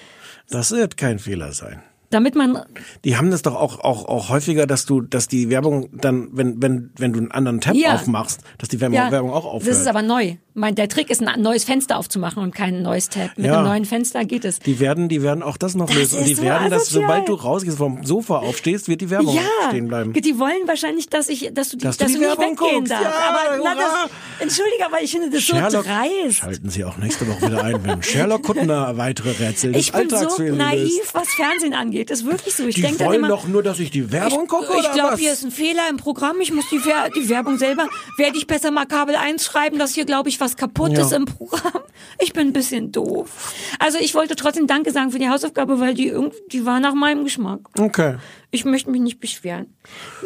Das wird kein Fehler sein. Damit man Die haben das doch auch, auch, auch häufiger, dass du, dass die Werbung dann, wenn, wenn, wenn du einen anderen Tab Ja. aufmachst, dass die Werbung, Ja, Werbung auch aufhört. Das ist aber neu. Mein, der Trick ist, ein neues Fenster aufzumachen und kein neues Tab. Mit Ja. einem neuen Fenster geht es. die werden, die werden auch das noch lösen. Und die so werden das, asozial. sobald du rausgehst, vom Sofa aufstehst, wird die Werbung Ja, stehen bleiben. die wollen wahrscheinlich, dass ich, dass du, die, Dass dass du du, die nicht Werbung weggehen guckst. darfst. Aber na, das, entschuldige, aber ich finde das Sherlock, so dreist. schalten Sie auch nächste Woche wieder ein, wenn <laughs> Sherlock Kuttner weitere Rätsel des Ich bin Alltags so für ihn naiv, was Fernsehen angeht. Das ist wirklich so. Ich Die dann wollen immer, doch nur, dass ich die Werbung gucke, ich glaube, hier ist ein Fehler im Programm. Ich muss die, Wer die Werbung selber. Werde ich besser mal Kabel 1 schreiben, dass hier, glaube ich, was kaputt Ja. ist im Programm. Ich bin ein bisschen doof. Also ich wollte trotzdem Danke sagen für die Hausaufgabe, weil die die war nach meinem Geschmack. Okay. Ich möchte mich nicht beschweren.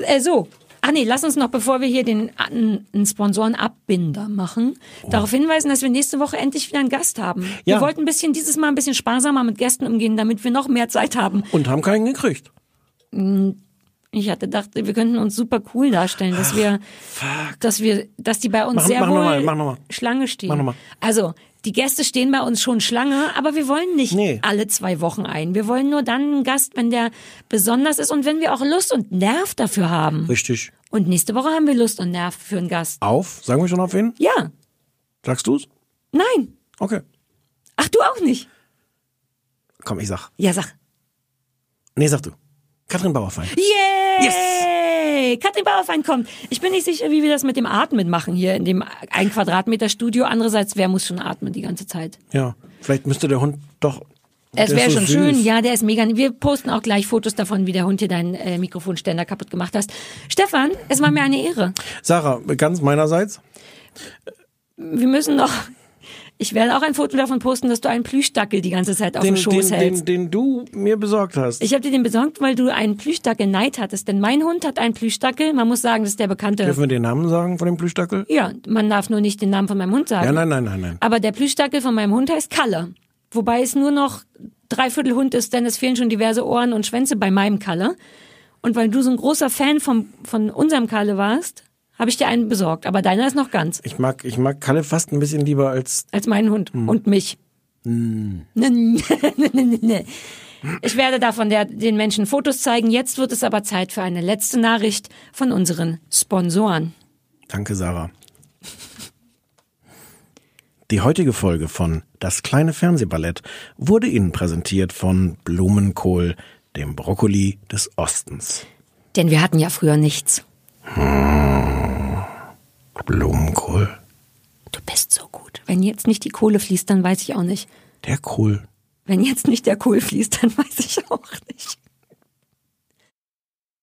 Äh, so. Ach nee, lass uns noch, bevor wir hier den einen, Sponsorenabbinder machen, darauf hinweisen, dass wir nächste Woche endlich wieder einen Gast haben. Ja. Wir wollten ein bisschen, dieses Mal ein bisschen sparsamer mit Gästen umgehen, damit wir noch mehr Zeit haben. Und haben keinen gekriegt. Ich hatte gedacht, wir könnten uns super cool darstellen, dass wir, dass wir, dass die bei uns Mach- sehr mach wohl noch mal, mach noch mal. Schlange stehen. Mach noch mal. Also, die Gäste stehen bei uns schon Schlange, aber wir wollen nicht Nee. alle zwei Wochen ein. Wir wollen nur dann einen Gast, wenn der besonders ist und wenn wir auch Lust und Nerv dafür haben. Richtig. Und nächste Woche haben wir Lust und Nerv für einen Gast. Auf? Sagen wir schon auf wen? Ja. Sagst du's? Nein. Okay. Ach, du auch nicht? Komm, ich sag. Ja, sag. Nee, sag du. Katrin Bauerfein. Yay! Katrin Bauerfein kommt. Ich bin nicht sicher, wie wir das mit dem Atmen machen hier in dem ein Quadratmeter Studio. Andererseits, wer muss schon atmen die ganze Zeit? Ja, vielleicht müsste der Hund doch. Es wäre so schon süß. schön, ja, der ist mega. Wir posten auch gleich Fotos davon, wie der Hund hier deinen äh, Mikrofonständer kaputt gemacht hast. Stefan, es war mir eine Ehre. Sarah, ganz meinerseits. Wir müssen noch. Ich werde auch ein Foto davon posten, dass du einen Plüschdackel die ganze Zeit auf Den, dem Schoß den, hältst. den, den du mir besorgt hast. Ich habe dir den besorgt, weil du einen Plüschdackel Neid hattest. Denn mein Hund hat einen Plüschdackel. Man muss sagen, das ist der bekannte. Dürfen wir den Namen sagen von dem Plüschdackel? Ja, man darf nur nicht den Namen von meinem Hund sagen. Ja, nein, nein, nein, nein. Aber der Plüschdackel von meinem Hund heißt Kalle. Wobei es nur noch dreiviertel Hund ist, denn es fehlen schon diverse Ohren und Schwänze bei meinem Kalle. Und weil du so ein großer Fan vom, von unserem Kalle warst, habe ich dir einen besorgt. Aber deiner ist noch ganz. Ich mag, ich mag Kalle fast ein bisschen lieber als. Als meinen Hund. Und mich. Ne. <laughs> Ich werde davon der, den Menschen Fotos zeigen. Jetzt wird es aber Zeit für eine letzte Nachricht von unseren Sponsoren. Danke, Sarah. Die heutige Folge von Das kleine Fernsehballett wurde Ihnen präsentiert von Blumenkohl, dem Brokkoli des Ostens. Denn wir hatten ja früher nichts. Blumenkohl, Du bist so gut. Wenn jetzt nicht die Kohle fließt, dann weiß ich auch nicht. der Kohl. Wenn jetzt nicht der Kohl fließt, dann weiß ich auch nicht.